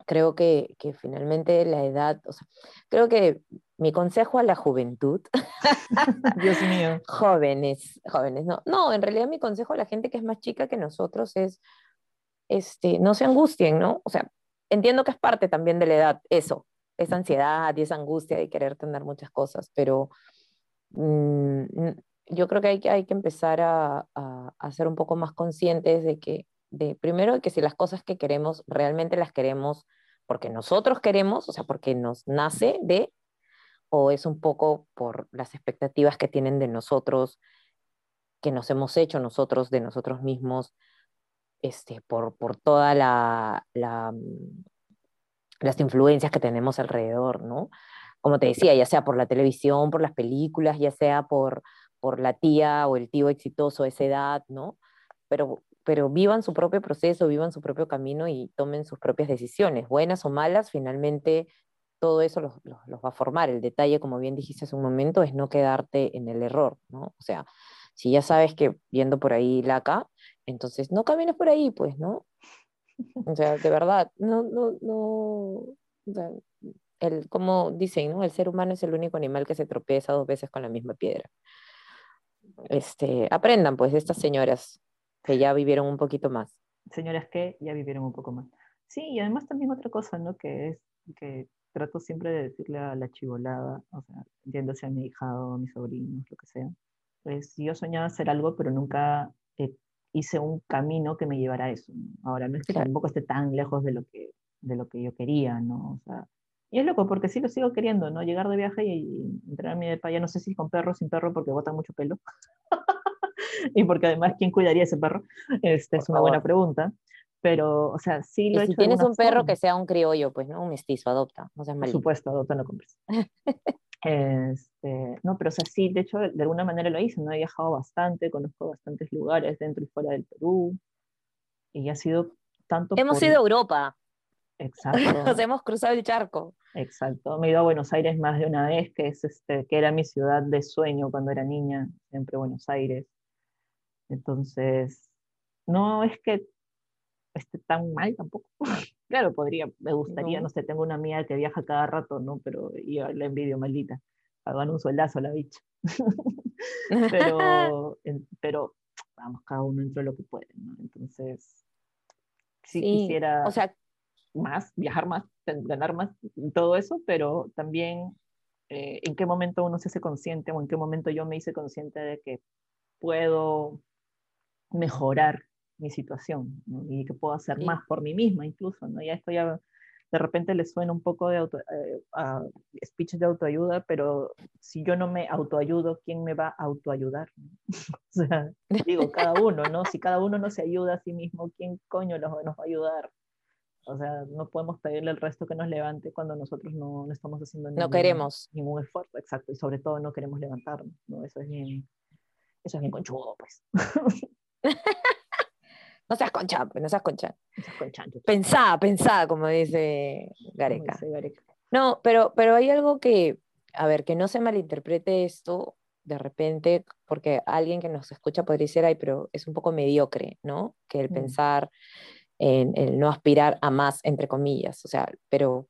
creo que, que finalmente la edad, o sea, creo que mi consejo a la juventud, *laughs* Dios mío, jóvenes, jóvenes, no, no, en realidad mi consejo a la gente que es más chica que nosotros es, este, no se angustien, ¿no? O sea, entiendo que es parte también de la edad, eso, esa ansiedad y esa angustia de querer tener muchas cosas, pero mm, yo creo que hay, que hay que empezar a, a, a, ser un poco más conscientes de que, de, primero, que si las cosas que queremos realmente las queremos porque nosotros queremos, o sea, porque nos nace de, o es un poco por las expectativas que tienen de nosotros, que nos hemos hecho nosotros, de nosotros mismos, este, por, por toda la, la, mm, las influencias que tenemos alrededor, ¿no? Como te decía, ya sea por la televisión, por las películas, ya sea por, por la tía o el tío exitoso a esa edad, ¿no? Pero, pero vivan su propio proceso, vivan su propio camino y tomen sus propias decisiones, buenas o malas, finalmente todo eso los, los, va a formar. El detalle, como bien dijiste hace un momento, es no quedarte en el error, ¿no? O sea, si ya sabes que viendo por ahí la acá, entonces no camines por ahí, pues, ¿no? O sea, de verdad, no, no, no, el, como dicen. El ser humano es el único animal que se tropieza dos veces con la misma piedra. Este, aprendan, pues, de estas señoras que ya vivieron un poquito más. Señoras que ya vivieron un poco más. Sí, y además también otra cosa, ¿no? Que es que trato siempre de decirle a la chivolada, o sea, entiéndase a mi hijado, a mis sobrinos, lo que sea, pues yo soñaba hacer algo, pero nunca eh, hice un camino que me llevara a eso. ¿no? Ahora, no es que claro. tampoco esté tan lejos de lo que, de lo que yo quería, ¿no? O sea, y es loco, porque sí lo sigo queriendo, ¿no? Llegar de viaje y, y entrar a mi depa, ya no sé si con perro o sin perro, porque botan mucho pelo. *laughs* y porque además, ¿quién cuidaría ese perro? Este, es una favor. buena pregunta. Pero, o sea, sí lo he si hecho. tienes un perro forma. que sea un criollo, pues, ¿no? Un mestizo, adopta. No seas Por supuesto, adopta, no compres. *laughs* este, no, pero, o sea, sí, de hecho, de alguna manera lo hice, ¿no? He viajado bastante, conozco bastantes lugares dentro y fuera del Perú. Y ha sido tanto. Hemos por... ido a Europa. Exacto. *laughs* Nos hemos cruzado el charco. Exacto. Me he ido a Buenos Aires más de una vez, que, es este, que era mi ciudad de sueño cuando era niña, siempre Buenos Aires. Entonces, no es que esté tan mal tampoco. *laughs* claro, podría, me gustaría, no. no. sé, tengo una amiga que viaja cada rato, ¿no? Pero yo la envidio, maldita. Pagan un sueldazo a la bicha. *laughs* pero, *laughs* pero, vamos, cada uno dentro de lo que puede, ¿no? Entonces, si sí, quisiera... O sea, más, viajar más, ganar más, todo eso, pero también eh, en qué momento uno se hace consciente o en qué momento yo me hice consciente de que puedo mejorar mi situación ¿no? y que puedo hacer sí. más por mí misma incluso, ¿no? Ya esto ya de repente le suena un poco de auto, eh, a speech de autoayuda, pero si yo no me autoayudo, ¿quién me va a autoayudar? *laughs* o sea, digo, cada uno, ¿no? Si cada uno no se ayuda a sí mismo, ¿quién coño nos, nos va a ayudar? O sea, no podemos pedirle al resto que nos levante cuando nosotros no, no estamos haciendo ningún, no queremos. ningún esfuerzo, exacto, y sobre todo no queremos levantarnos, ¿no? Eso es bien, eso es bien conchudo, pues. *laughs* no seas concha, pues, no seas concha. No seas concha pensá, pensá, como dice Gareca. Como dice Gareca. No, pero, pero hay algo que, a ver, que no se malinterprete esto de repente, porque alguien que nos escucha podría decir, ay, pero es un poco mediocre, ¿no? Que el mm. pensar en el no aspirar a más, entre comillas. O sea, pero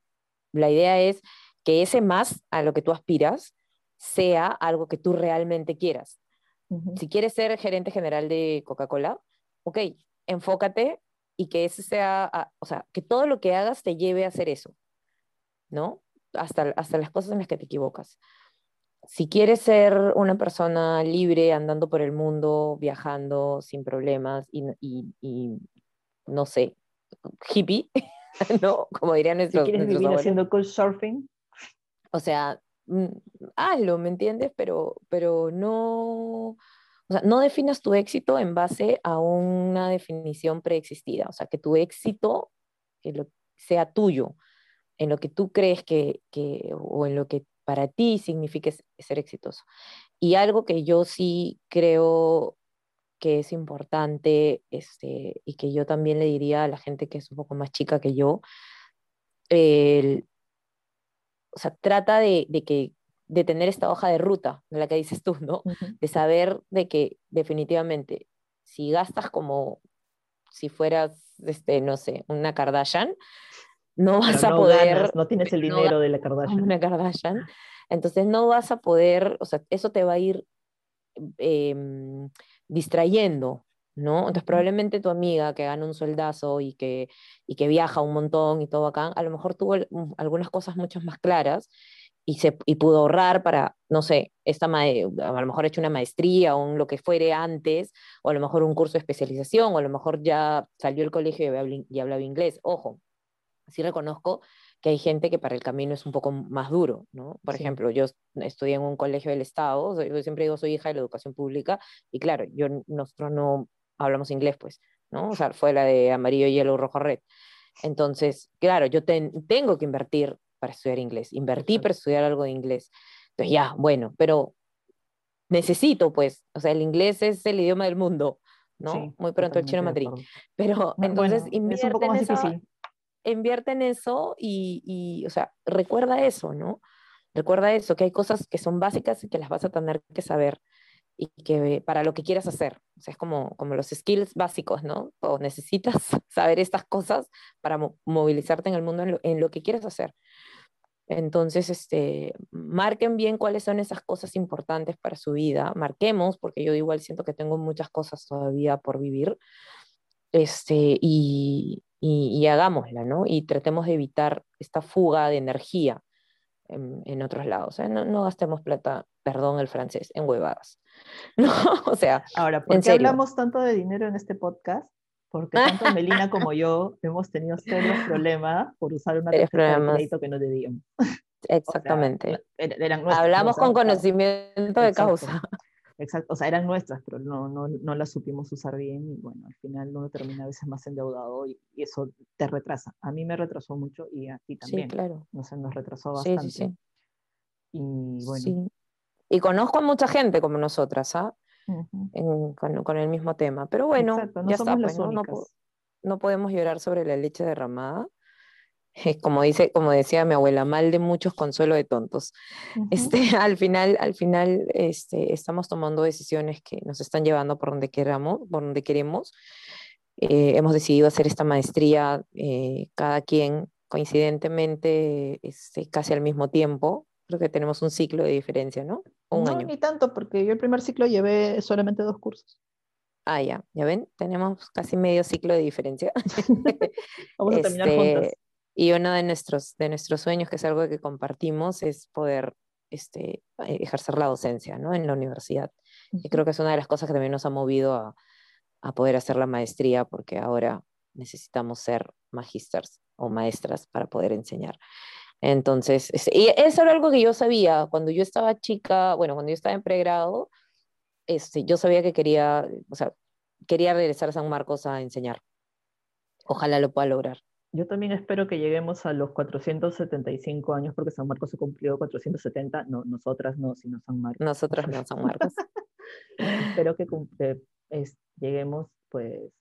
la idea es que ese más a lo que tú aspiras sea algo que tú realmente quieras. Uh -huh. Si quieres ser gerente general de Coca-Cola, ok, enfócate y que ese sea, o sea, que todo lo que hagas te lleve a hacer eso, ¿no? Hasta, hasta las cosas en las que te equivocas. Si quieres ser una persona libre, andando por el mundo, viajando sin problemas y, y, y no sé, hippie, *laughs* ¿no? Como dirían nuestros. Si quieres nuestros vivir haciendo couchsurfing. O sea, mm, hazlo, ¿me entiendes? Pero, pero no. O sea, no definas tu éxito en base a una definición preexistida. O sea, que tu éxito lo, sea tuyo, en lo que tú crees que, que, o en lo que para ti signifique ser exitoso. Y algo que yo sí creo que es importante este, y que yo también le diría a la gente que es un poco más chica que yo, el, o sea, trata de, que, de tener esta hoja de ruta, de la que dices tú, ¿no? Uh -huh. De saber de que definitivamente si gastas como si fueras, este, no sé, una Kardashian, no vas a poder... ganas, no tienes el no dinero de la Kardashian. Una Kardashian. Entonces no vas a poder, o sea, eso te va a ir em, distrayendo, ¿no? Entonces probablemente tu amiga que gana un sueldazo y que, y que viaja un montón y todo acá, a lo mejor tuvo algunas cosas mucho más claras y, se, y pudo ahorrar para, no sé, esta a lo mejor hecho una maestría o un, lo que fuere antes, o a lo mejor un curso de especialización, o a lo mejor ya salió del colegio y hablaba inglés. Ojo, sí reconozco que hay gente que para el camino es un poco más duro, ¿no? Por ejemplo, yo estudié en un colegio del Estado, yo siempre digo soy hija de la educación pública, y claro, yo, nosotros no hablamos inglés, pues, ¿no? O sea, fue la de amarillo, hielo, rojo, red. Entonces, claro, yo tengo que invertir para estudiar inglés, invertí para estudiar algo de inglés. Entonces, ya, bueno, pero necesito, pues, o sea, el inglés es el idioma del mundo, ¿no? Muy pronto el chino Madrid. Pero entonces invierte es un poco más difícil invierte en eso y, y, o sea, recuerda eso, ¿no? Recuerda eso, que hay cosas que son básicas y que las vas a tener que saber y que para lo que quieras hacer. O sea, es como, como los skills básicos, ¿no? O necesitas *laughs* saber estas cosas para movilizarte en el mundo en lo, en lo, que quieres hacer. Entonces, este, marquen bien cuáles son esas cosas importantes para su vida. Marquemos, porque yo igual siento que tengo muchas cosas todavía por vivir. Este, y, y, hagámosla, ¿no? Y tratemos de evitar esta fuga de energía en, otros lados. ¿eh? No, no, gastemos plata, perdón el francés, en huevadas. *laughs* No, o sea, ahora, ¿por qué hablamos tanto de dinero en este podcast? Porque tanto Melina *laughs* como yo hemos tenido serios problemas por usar una tarjeta de crédito que no debíamos. *laughs* Exactamente. Hablamos con conocimiento de causa. Exacto, o sea, eran nuestras, pero no, no, no las supimos usar bien y bueno, al final uno termina a veces más endeudado y, eso te retrasa. A mí me retrasó mucho y a ti también. Sí, claro. No sé, nos retrasó bastante. Sí, sí, sí. Y bueno. Y conozco a mucha gente como nosotras, ¿ah? con, con, el mismo tema. Pero bueno, ya está, pues, ¿no? No, no podemos llorar sobre la leche derramada. *laughs* como, dice, como decía mi abuela, mal de muchos, consuelo de tontos. este, *laughs* al final, al final este, estamos tomando decisiones que nos están llevando por donde queramos, por donde queremos. Eh, hemos decidido hacer esta maestría eh, cada quien coincidentemente este, casi al mismo tiempo. Creo que tenemos un ciclo de diferencia, ¿no? Un no, ni tanto, porque yo el primer ciclo llevé solamente dos cursos. Ah, ya, ya ven, tenemos casi medio ciclo de diferencia. *laughs* Vamos a terminar. Este, y uno de nuestros, de nuestros sueños, que es algo que compartimos, es poder este, ejercer la docencia ¿no? en la universidad. Y creo que es una de las cosas que también nos ha movido a, a poder hacer la maestría, porque ahora necesitamos ser magisters o maestras para poder enseñar. Entonces, y eso era algo que yo sabía cuando yo estaba chica, bueno, cuando yo estaba en pregrado, este, yo sabía que quería, o sea, quería regresar a San Marcos a enseñar. Ojalá lo pueda lograr. Yo también espero que lleguemos a los 475 años, porque San Marcos se cumplió 470, no, nosotras no, sino San Marcos. Nosotras no, San Marcos. *laughs* espero que, lleguemos, pues,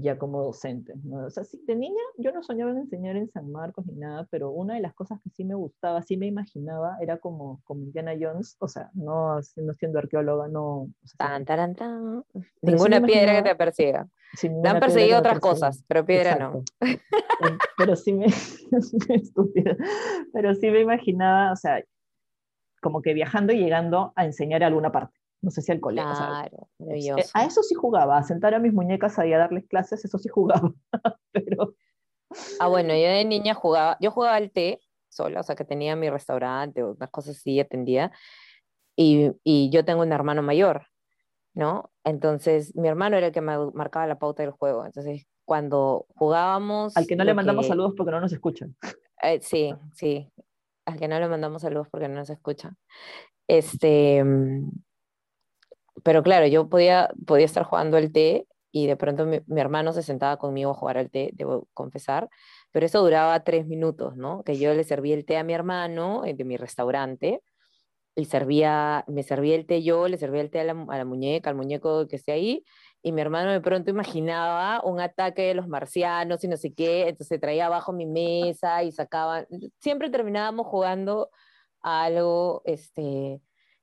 ya como docentes. ¿no? O sea, de niña yo no soñaba en enseñar en San Marcos ni nada, pero una de las cosas que sí me gustaba, sí me imaginaba, era como, como Indiana Jones, o sea, no, siendo arqueóloga, no... tan, tan, tan. Ninguna piedra que te persiga. te han perseguido otras cosas, pero piedra no. pero sí me... *laughs* pero sí me imaginaba, o sea, como que viajando y llegando a enseñar a alguna parte no sé si al colegio. Claro, eh, a eso sí jugaba, a sentar a mis muñecas ahí a darles clases, eso sí jugaba, *laughs* pero... Ah, bueno, yo de niña jugaba, yo jugaba al té sola, o sea, que tenía mi restaurante o unas cosas así, atendía, y, y yo tengo un hermano mayor, ¿no? Entonces, mi hermano era el que me marcaba la pauta del juego, entonces, cuando jugábamos... Al que no le mandamos saludos porque no nos escuchan. Eh, sí, sí, al que no le mandamos saludos porque no nos escuchan. Este, pero claro, yo podía, podía estar jugando el té y de pronto mi, hermano se sentaba conmigo a jugar al té, debo confesar, pero eso duraba tres minutos, ¿no? Que yo le servía el té a mi hermano eh, de mi restaurante y servía, me servía el té yo, le servía el té a la, a la muñeca, al muñeco que esté ahí, y mi hermano de pronto imaginaba un ataque de los marcianos y no sé qué, entonces traía abajo mi mesa y sacaban, siempre terminábamos jugando a algo, este,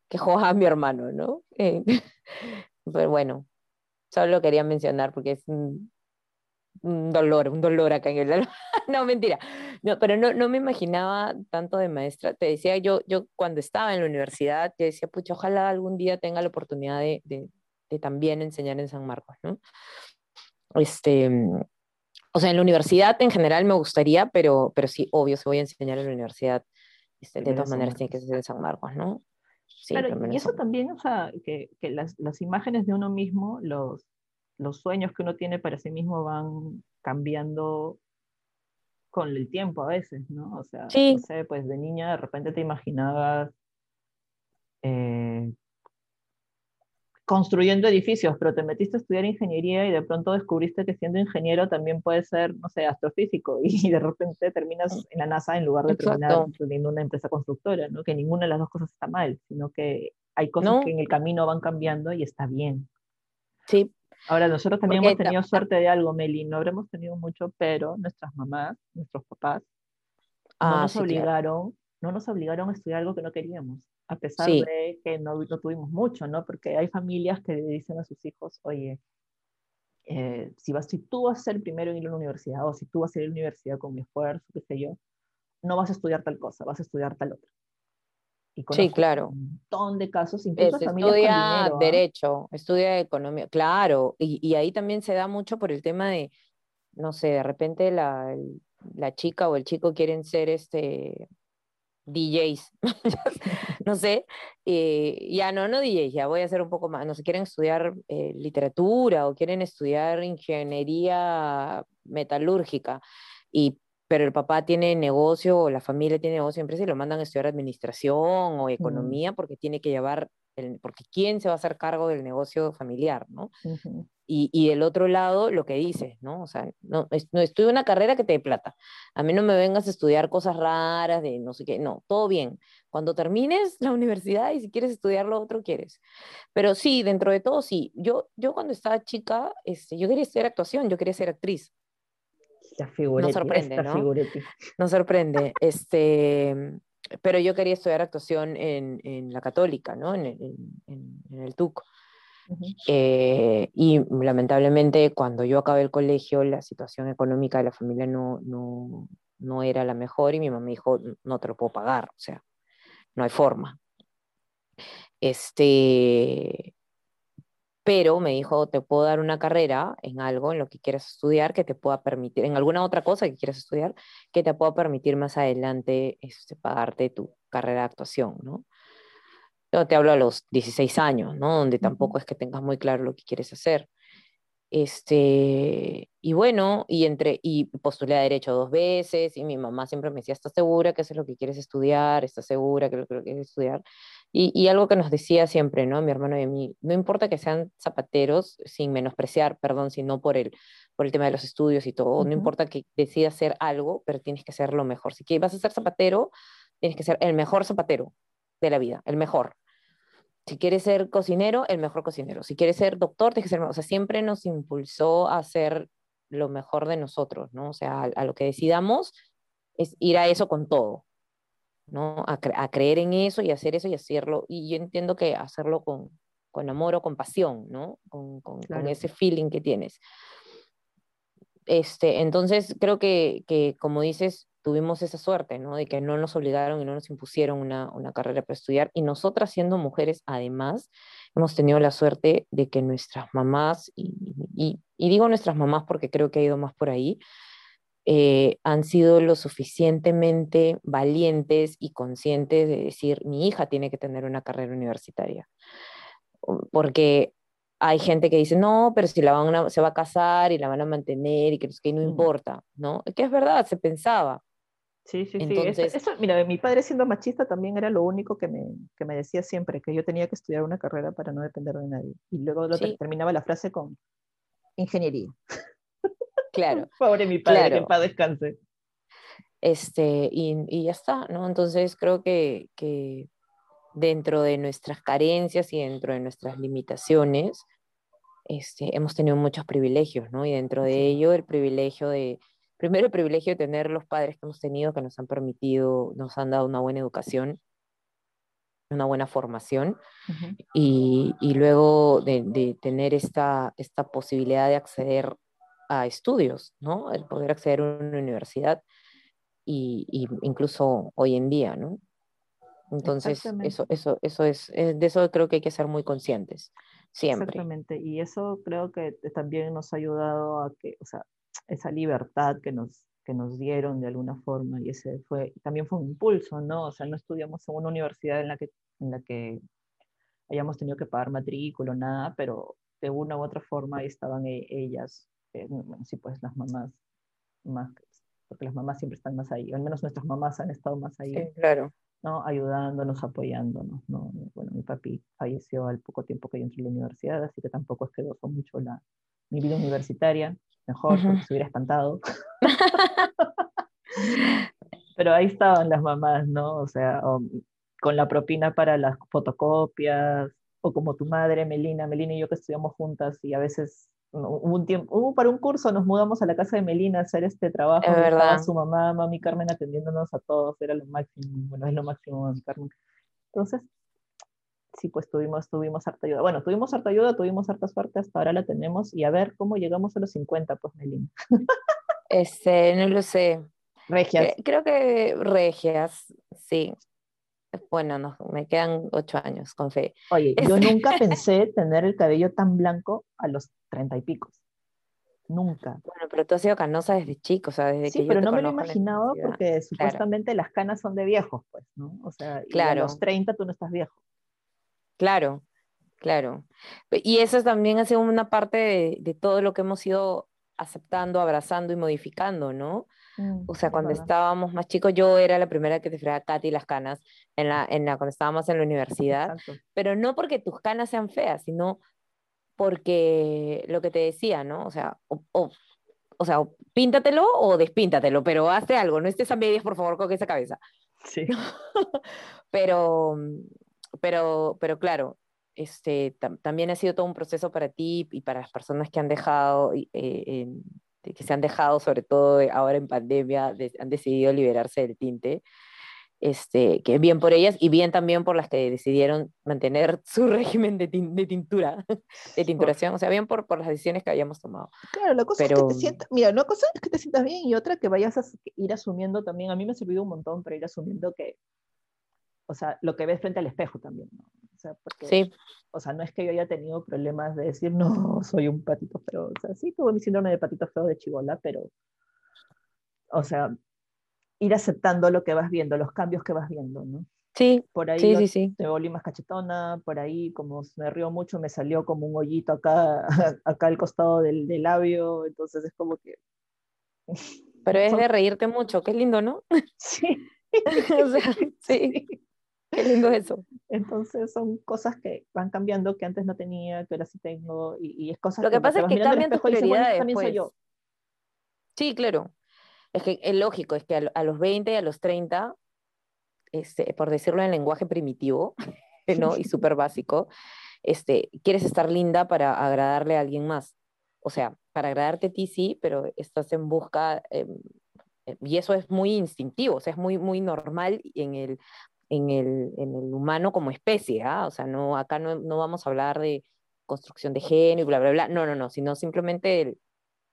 que jugaba mi hermano, ¿no? Eh, *laughs* pero bueno, solo lo quería mencionar porque es un, dolor, un dolor acá en el *laughs* no, mentira. No, pero no, no me imaginaba tanto de maestra. Te decía, yo, yo cuando estaba en la universidad, te decía, pucha, ojalá algún día tenga la oportunidad de, de, de también enseñar en San Marcos, ¿no? Este, o sea, en la universidad en general me gustaría, pero, pero sí, obvio, si voy a enseñar en la universidad, este, de todas maneras tiene que ser en San Marcos, ¿no? Sí, y eso también, o sea, que, que las, las, imágenes de uno mismo, los, los sueños que uno tiene para sí mismo van cambiando con el tiempo a veces, ¿no? O sea, no sé, pues de niña de repente te imaginabas eh, construyendo edificios, pero te metiste a estudiar ingeniería y de pronto descubriste que siendo ingeniero también puedes ser, no sé, astrofísico *laughs* y de repente terminas en la NASA en lugar de terminar en una empresa constructora, ¿no? Que ninguna de las dos cosas está mal, sino que hay cosas que en el camino van cambiando y está bien. Sí. Ahora, nosotros también hemos tenido suerte de algo, Meli, no habremos tenido mucho, pero nuestras mamás, nuestros papás, no ah, nos obligaron, no nos obligaron a estudiar algo que no queríamos a pesar de que no, no, tuvimos mucho, ¿no? Porque hay familias que dicen a sus hijos, oye, eh, si, vas, si tú vas a ser el primero en ir a la universidad o si tú vas a ir a la universidad con mi esfuerzo, qué sé yo, no vas a estudiar tal cosa, vas a estudiar tal otra. Y sí, claro. Un montón de casos, incluso es, estudia ¿ah? derecho, estudia economía, claro, y, y, ahí también se da mucho por el tema de, no sé, de repente la, la chica o el chico quieren ser este DJs, *laughs* no sé, eh, ya no, no DJs, ya voy a hacer un poco más, no sé, quieren estudiar eh, literatura o quieren estudiar ingeniería metalúrgica, y, pero el papá tiene negocio o la familia tiene negocio empresa y lo mandan a estudiar administración o mm. economía porque tiene que llevar, el, porque ¿quién se va a hacer cargo del negocio familiar, no? Y, y, del otro lado, lo que dices, ¿no? O sea, no, no estudio una carrera que te dé plata. A mí no me vengas a estudiar cosas raras de no sé qué. No, todo bien. Cuando termines *laughs* la universidad y si quieres estudiar lo otro, quieres. Pero sí, dentro de todo, sí. Yo, yo cuando estaba chica, este, yo quería ser actuación, yo quería ser actriz. La no sorprende, ¿no? No sorprende. este, pero yo quería estudiar actuación en, en la católica, ¿no? En, en, en el TUC. Eh, y lamentablemente cuando yo acabé el colegio la situación económica de la familia no, no, no era la mejor y mi mamá dijo, no te lo puedo pagar, o sea, no hay forma. Este, pero me dijo, te puedo dar una carrera en algo, en lo que quieras estudiar, que te pueda permitir, en alguna otra cosa que quieras estudiar, que te pueda permitir más adelante este, pagarte tu carrera de actuación, ¿no? Yo te hablo a los 16 años, ¿no? Donde tampoco es que tengas muy claro lo que quieres hacer. Este, y bueno, y, entre, y postulé a derecho dos veces y mi mamá siempre me decía, ¿estás segura que eso es lo que quieres estudiar? ¿Estás segura que es lo que quieres estudiar? Y, y, algo que nos decía siempre, ¿no? Mi hermano y a mí, no importa que sean zapateros, sin menospreciar, perdón, sino por el, por el tema de los estudios y todo, no importa que decidas hacer algo, pero tienes que ser lo mejor. Si vas a ser zapatero, tienes que ser el mejor zapatero de la vida, el mejor. Si quieres ser cocinero, el mejor cocinero. Si quieres ser doctor, tienes que ser... O sea, siempre nos impulsó a hacer lo mejor de nosotros, ¿no? O sea, a, lo que decidamos es ir a eso con todo, ¿no? A, creer en eso y hacer eso y hacerlo. Y yo entiendo que hacerlo con, con amor o con pasión, ¿no? Con, con, con, ese feeling que tienes. Este, entonces, creo que, que, como dices, tuvimos esa suerte, ¿no? De que no nos obligaron y no nos impusieron una, una, carrera para estudiar. Y nosotras, siendo mujeres, además, hemos tenido la suerte de que nuestras mamás, y, y, digo nuestras mamás porque creo que ha ido más por ahí, eh, han sido lo suficientemente valientes y conscientes de decir, mi hija tiene que tener una carrera universitaria. Porque hay gente que dice, no, pero si la van se va a casar y la van a mantener y que, que no importa, ¿no? Que es verdad, se pensaba. Sí, sí, sí. Eso, mira, mi padre siendo machista también era lo único que me, que me, decía siempre, que yo tenía que estudiar una carrera para no depender de nadie. Y luego terminaba la frase con ingeniería. Claro. *laughs* Pobre mi padre, que en paz descanse. Este, y, y, ya está, ¿no? Entonces creo que, que dentro de nuestras carencias y dentro de nuestras limitaciones, este, hemos tenido muchos privilegios, ¿no? Y dentro de ello el privilegio de primero el privilegio de tener los padres que hemos tenido, que nos han permitido, nos han dado una buena educación, una buena formación, y, y, luego de, de, tener esta, esta posibilidad de acceder a estudios, ¿no? El poder acceder a una universidad y, y incluso hoy en día, ¿no? Entonces, eso, eso, eso es, eh, de eso creo que hay que ser muy conscientes, siempre. Exactamente, y eso creo que también nos ha ayudado a que, o sea, esa libertad que nos, que nos dieron de alguna forma, y ese fue, también fue un impulso, ¿no? O sea, no estudiamos en una universidad en la que, en la que hayamos tenido que pagar matrícula, nada, pero de una u otra forma ahí estaban e, ellas, eh, sí, pues las mamás, más, porque las mamás siempre están más ahí, al menos nuestras mamás han estado más ahí. Sí, claro. ¿no? ayudándonos, apoyándonos. ¿no? Bueno, mi papi falleció al poco tiempo que yo entré a la universidad, así que tampoco es que gozó mucho la, mi vida universitaria. Mejor, porque se hubiera espantado. *laughs* Pero ahí estaban las mamás, ¿no? O sea, con la propina para las fotocopias, o como tu madre, Melina, Melina y yo que estudiamos juntas y a veces hubo un tiempo, para un curso nos mudamos a la casa de Melina a hacer este trabajo. Es verdad. Su mamá, mami Carmen atendiéndonos a todos, era lo máximo, bueno, es lo máximo, mami Carmen. Entonces, sí, pues tuvimos, tuvimos harta ayuda. Bueno, tuvimos harta ayuda, tuvimos harta suerte, hasta ahora la tenemos y a ver cómo llegamos a los 50, pues Melina. Este, no lo sé. Regias. Creo que regias, sí. Bueno, no, me quedan ocho años, con fe. Oye, yo nunca *laughs* pensé tener el cabello tan blanco a los treinta y picos. Nunca. Bueno, pero tú has sido canosa desde chico, o sea, desde sí, que yo pero te no me lo la imaginaba porque supuestamente las canas son de viejos, pues, ¿no? O sea, y Claro. a los 30 tú no estás viejo. Claro, claro. Y eso también ha sido una parte de, de todo lo que hemos ido aceptando, abrazando y modificando, ¿no? O sea, es cuando verdad. estábamos más chicos, yo era la primera que te fregaba Katy las canas en la, en la, cuando estábamos en la universidad, Exacto. pero no porque tus canas sean feas, sino porque lo que te decía, ¿no? O sea, o, o, o sea, o píntatelo o despíntatelo, pero hazte algo, no estés a medias, por favor, con esa cabeza. Sí. *laughs* pero, pero, pero claro, este, tam- también ha sido todo un proceso para ti y para las personas que han dejado, eh, que se han dejado, sobre todo ahora en pandemia, de- han decidido liberarse del tinte. Este, que bien por ellas y bien también por las que decidieron mantener *laughs* su régimen de, tin- de tintura, de tinturación, o sea, bien por, por las decisiones que hayamos tomado. Claro, la cosa es Pero- que te sientas, mira, una cosa es que te sientas bien y otra que vayas a ir asumiendo también. A mí me ha servido un montón para ir asumiendo que, o sea, lo que ves frente al espejo también, ¿no? O sea, porque, Sí, o sea, no es que yo haya tenido problemas de decir, no, *laughs* soy un patito feo. O sea, sí tuve mi síndrome de patito feo de chivola, pero, o sea, ir aceptando lo que vas viendo, los cambios que vas viendo, ¿no? sí, Por ahí sí, sí, sí. me volví más cachetona, por ahí como me río mucho me salió como un hoyito acá, *laughs* acá al costado del, del labio, entonces es como que... Pero es de reírte mucho, qué lindo, ¿no? *laughs* Sí, O sea, sí, qué lindo eso. entonces son cosas que van cambiando que antes no tenía, que ahora sí tengo, y, y es cosas Lo que pasa es que cambian tus bueno, prioridades, soy yo. Sí, claro. Es que es lógico, es que a, a los 20 y a los 30, este, por decirlo en lenguaje primitivo, *laughs* ¿no? Y *laughs* súper básico, este, quieres estar linda para agradarle a alguien más. O sea, para agradarte a ti sí, pero estás en busca, em, eh, y eso es muy instintivo, o sea, es muy, muy normal en el, en el, en el humano como especie, ¿ah? O sea, no, acá no, no vamos a hablar de construcción de género y bla, bla, bla, no, no, no, sino simplemente el-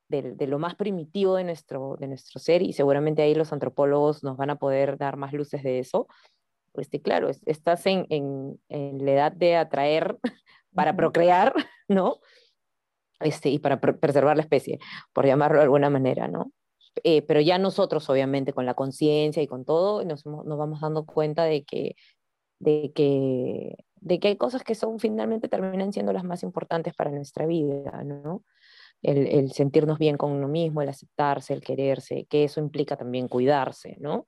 del- de lo más primitivo de nuestro, de nuestro ser y seguramente ahí los antropólogos nos van a poder dar más luces de eso. Este, claro, es- estás en, en, en la edad de atraer *laughs* para procrear, ¿no? Este, y para pr- preservar la especie, por llamarlo de alguna manera, ¿no? Eh, pero ya nosotros, obviamente, con la conciencia y con todo, nos, nos vamos dando cuenta de que, de, que, de que hay cosas que son finalmente terminan siendo las más importantes para nuestra vida, ¿no? el, el sentirnos bien con uno mismo, el aceptarse, el quererse, que eso implica también cuidarse, ¿no?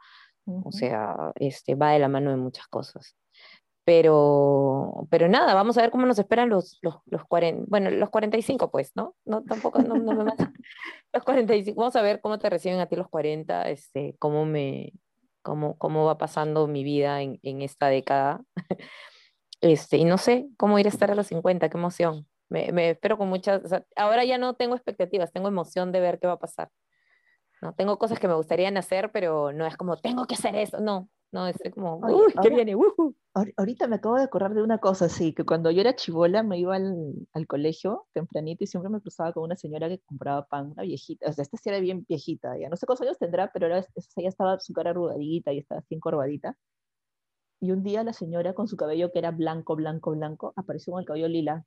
Ujú. O sea, este, va de la mano de muchas cosas. Pero, pero nada, vamos a ver cómo nos esperan los, los, los 40, bueno, los 45 pues, ¿no? No, tampoco, no, no me matan. *laughs* Los 45, vamos a ver cómo te reciben a ti los 40, este, cómo me, cómo, cómo va pasando mi vida en, en esta década. *laughs* Este, y no sé cómo ir a estar a los 50, qué emoción. Me, me espero con muchas, o sea, ahora ya no tengo expectativas, tengo emoción de ver qué va a pasar. No, tengo cosas que me gustaría hacer, pero no es como, tengo que hacer eso, no, ¿no? Es como, uy, ¿qué viene? Ahorita me acabo de acordar de una cosa, sí, que cuando yo era chivola me iba al, al, colegio tempranito y siempre me cruzaba con una señora que compraba pan, una viejita, o sea, esta sí era bien viejita, ya no sé cuántos años tendrá, pero era, ella estaba su cara arrugadita y estaba así encorvadita. Y un día la señora con su cabello que era blanco, blanco, blanco, apareció con el cabello lila.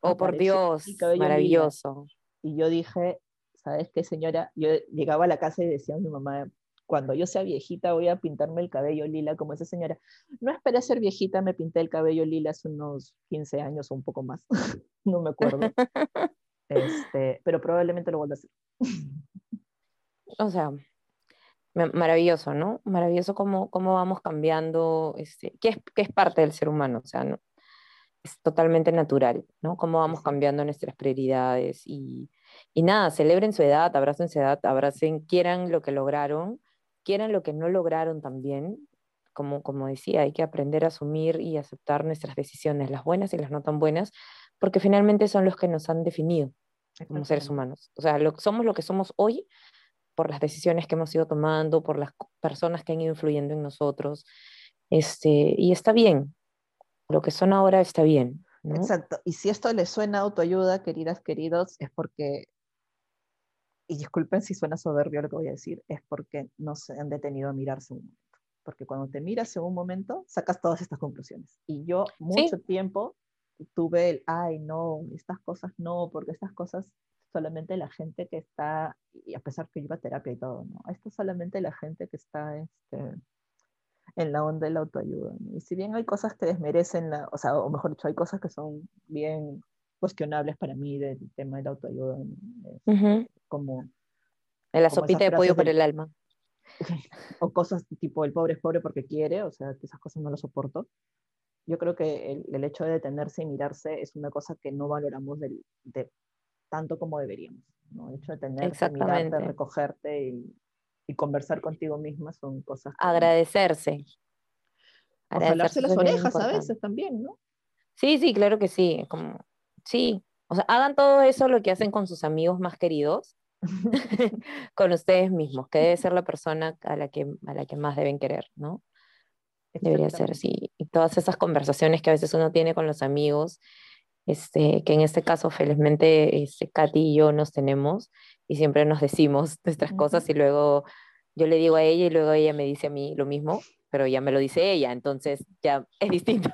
Oh, por Dios, maravilloso. Y yo dije, ¿sabes qué, señora? Yo llegaba a la casa y decía a mi mamá, cuando yo sea viejita voy a pintarme el cabello lila como esa señora. No esperé ser viejita, me pinté el cabello lila hace unos 15 años o un poco más, *laughs* no me acuerdo. *laughs* Este, pero probablemente lo vuelva a hacer. o sea, maravilloso, ¿no? Maravilloso cómo, cómo vamos cambiando, este, que, es, que es parte del ser humano, o sea, ¿no? es totalmente natural, ¿no? Cómo vamos cambiando nuestras prioridades y, y nada, celebren su edad, abracen su edad, abracen, quieran lo que lograron, quieran lo que no lograron también. Como, como decía, hay que aprender a asumir y aceptar nuestras decisiones, las buenas y las no tan buenas, porque finalmente son los que nos han definido como seres humanos. O sea, lo, somos lo que somos hoy por las decisiones que hemos ido tomando, por las personas que han ido influyendo en nosotros. Este, y está bien, lo que son ahora está bien. Exacto. Y si esto les suena autoayuda, queridas, queridos, es porque, y disculpen si suena soberbio lo que voy a decir, es porque no se han detenido a mirarse un momento. Porque cuando te miras en un momento, sacas todas estas conclusiones. Y yo mucho tiempo tuve el, ay, no, estas cosas no, porque estas cosas solamente la gente que está, y a pesar que yo iba a terapia y todo, ¿no? Esto es solamente la gente que está este, en la onda de la autoayuda. Y si bien hay cosas que desmerecen, la, o sea, o mejor dicho, hay cosas que son bien cuestionables para mí del tema de la autoayuda, como... En la sopita de pollo para el alma. *laughs* o cosas tipo el pobre es pobre porque quiere, o sea, que esas cosas no las soporto. Yo creo que el, el hecho de detenerse y mirarse es una cosa que no valoramos del, de, tanto como deberíamos. ¿no? El hecho de tenerse, mirarte, recogerte y, y conversar contigo misma son cosas. Agradecerse. Agradecerse las orejas a veces también, ¿no? Sí, sí, claro que sí. Como, sí. O sea, hagan todo eso lo que hacen con sus amigos más queridos, *laughs* *laughs* con ustedes mismos, que debe ser la persona a la que, a la que más deben querer, ¿no? Debería ser así. Y todas esas conversaciones que a veces uno tiene con los amigos, este, que en este caso felizmente este, Katy y yo nos tenemos y siempre nos decimos *laughs* nuestras cosas y luego yo le digo a ella y luego ella me dice a mí lo mismo, pero ya me lo dice ella, entonces ya es distinto.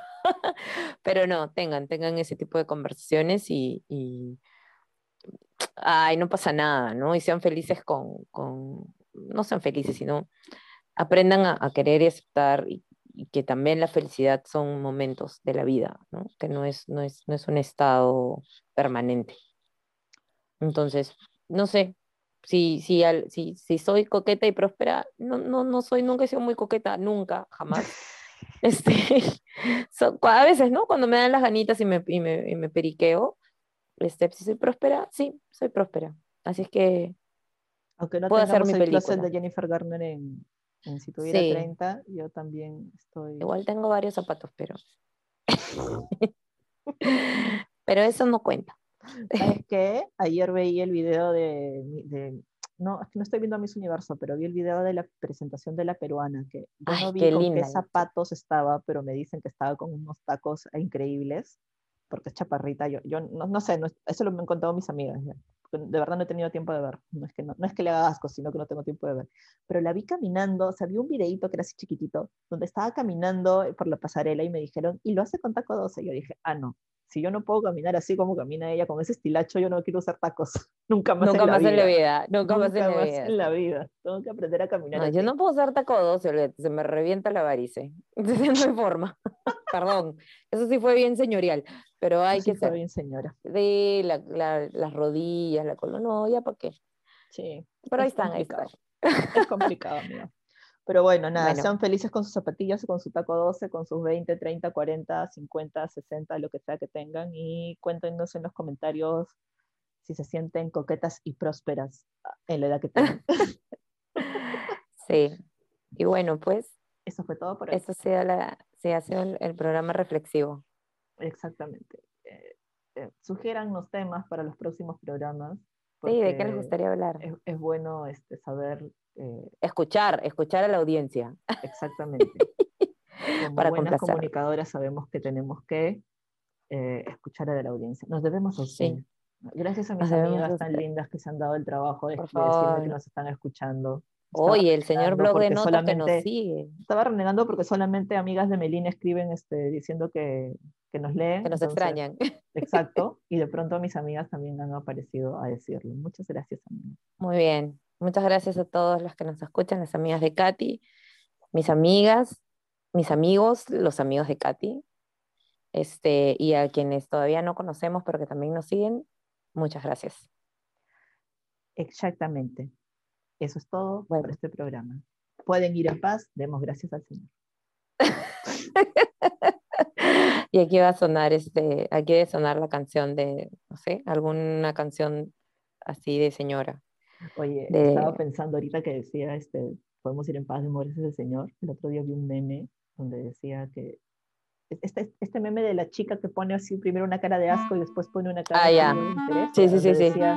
Pero no, tengan, tengan ese tipo de conversaciones y, y, ay, no pasa nada, ¿no? Y sean felices con, con no sean felices, sino aprendan a, a querer y aceptar y, y que también la felicidad son momentos de la vida, ¿no? que no es, no es, no es un estado permanente. Entonces, no sé, si, si, al, si, si soy coqueta y próspera, no, no, no soy, nunca he sido muy coqueta, nunca, jamás. *laughs* *laughs* Este, a veces, ¿no? Cuando me dan las ganitas y me, y me, y me periqueo, este, si soy próspera, sí, soy próspera. Así es que Aunque no puedo hacer mi el de Jennifer Garner en, si tuviera 30, yo también estoy... Igual tengo varios zapatos, pero... *laughs* pero eso no cuenta. ¿Sabes qué? Ayer veí el video de, de, No, no estoy viendo a Miss Universo, pero vi el video de la presentación de la peruana, que yo no vi qué con qué zapatos estaba, pero me dicen que estaba con unos tacos increíbles, porque es chaparrita. Yo, yo no, no sé, no, eso lo me han contado mis amigas. ¿ya? de verdad no he tenido tiempo de ver, no es, que no, no, es que le haga asco, sino que no tengo tiempo de ver, pero la vi caminando, o sea, vi un videíto que era así chiquitito, donde estaba caminando por la pasarela y me dijeron, y lo hace con taco 12, y yo dije, ah, no, si yo no puedo caminar así como camina ella, con ese estilacho, yo no quiero usar tacos, *laughs* nunca más, nunca en, más la en la vida, nunca, más, en, la vida. en la vida, tengo que aprender a caminar. No, yo no puedo usar taco 12, se me revienta la varice, entonces no hay forma, *laughs* perdón, eso sí fue bien señorial, pero hay que ser. bien, señora. De la, la, las rodillas, la columna, no, ya para qué. Sí. Pero ahí están, ahí están. Es complicado, amigo. Pero bueno, nada, sean felices con sus zapatillas, con su taco 12, con sus 20, 30, 40, 50, 60, lo que sea que tengan. Y cuéntenos en los comentarios si se sienten coquetas y prósperas en la edad que tengan. *laughs* sí. Y bueno, pues. Eso fue todo por hoy. Eso sea la, se hace el, el programa reflexivo. Exactamente. Eh, eh, los temas para los próximos programas. Sí, ¿de qué les gustaría hablar? Es, es bueno este, saber eh, Escuchar, escuchar a la audiencia. exactamente. *laughs* Como Para buenas complacer. comunicadoras sabemos que tenemos que eh, escuchar a la audiencia. Nos debemos a Sí. Gracias a mis amigas tan lindas que se han dado el trabajo de, de decirme que nos están escuchando. Oye, el señor blog de notas que nos sigue, Estaba renegando porque solamente amigas de Melina escriben este, diciendo que, que nos leen. que nos entonces- extrañan. *laughs* Exacto. Y de pronto mis amigas también han aparecido a decirlo. Muchas gracias, amigas. Muy bien. Muchas gracias a todos los que nos escuchan, las amigas de Katy, mis amigas, mis amigos, los amigos de Katy, este, y a quienes todavía no conocemos, pero que también nos siguen. Muchas gracias. Exactamente. Eso es todo Bueno. por este programa. Pueden ir en paz. Demos gracias al Señor. *laughs* Y aquí va a sonar este, aquí debe sonar la canción de, no sé, alguna canción así de señora. Oye, De- estaba pensando ahorita que decía, este, podemos ir en paz, demos gracias al Señor. El otro día vi un meme donde decía que este, este meme de la chica que pone así primero una cara de asco y después pone una cara Ah, de interés. Sí, sí, sí, sí. Decía,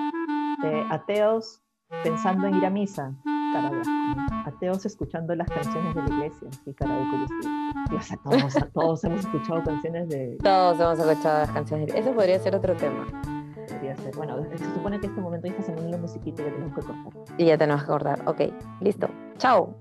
eh, ateos pensando en ir a misa, cara de asco. Ateos escuchando las canciones de la iglesia, y cara de curiosidad. Sea, todos, a todos hemos escuchado canciones de... Todos hemos escuchado las canciones. Eso podría ser otro tema. Bueno, se supone que este momento ya está sonando la musiquita y ya tenemos que cortar. Y ya tenemos que acordar. Ok, listo. Chao.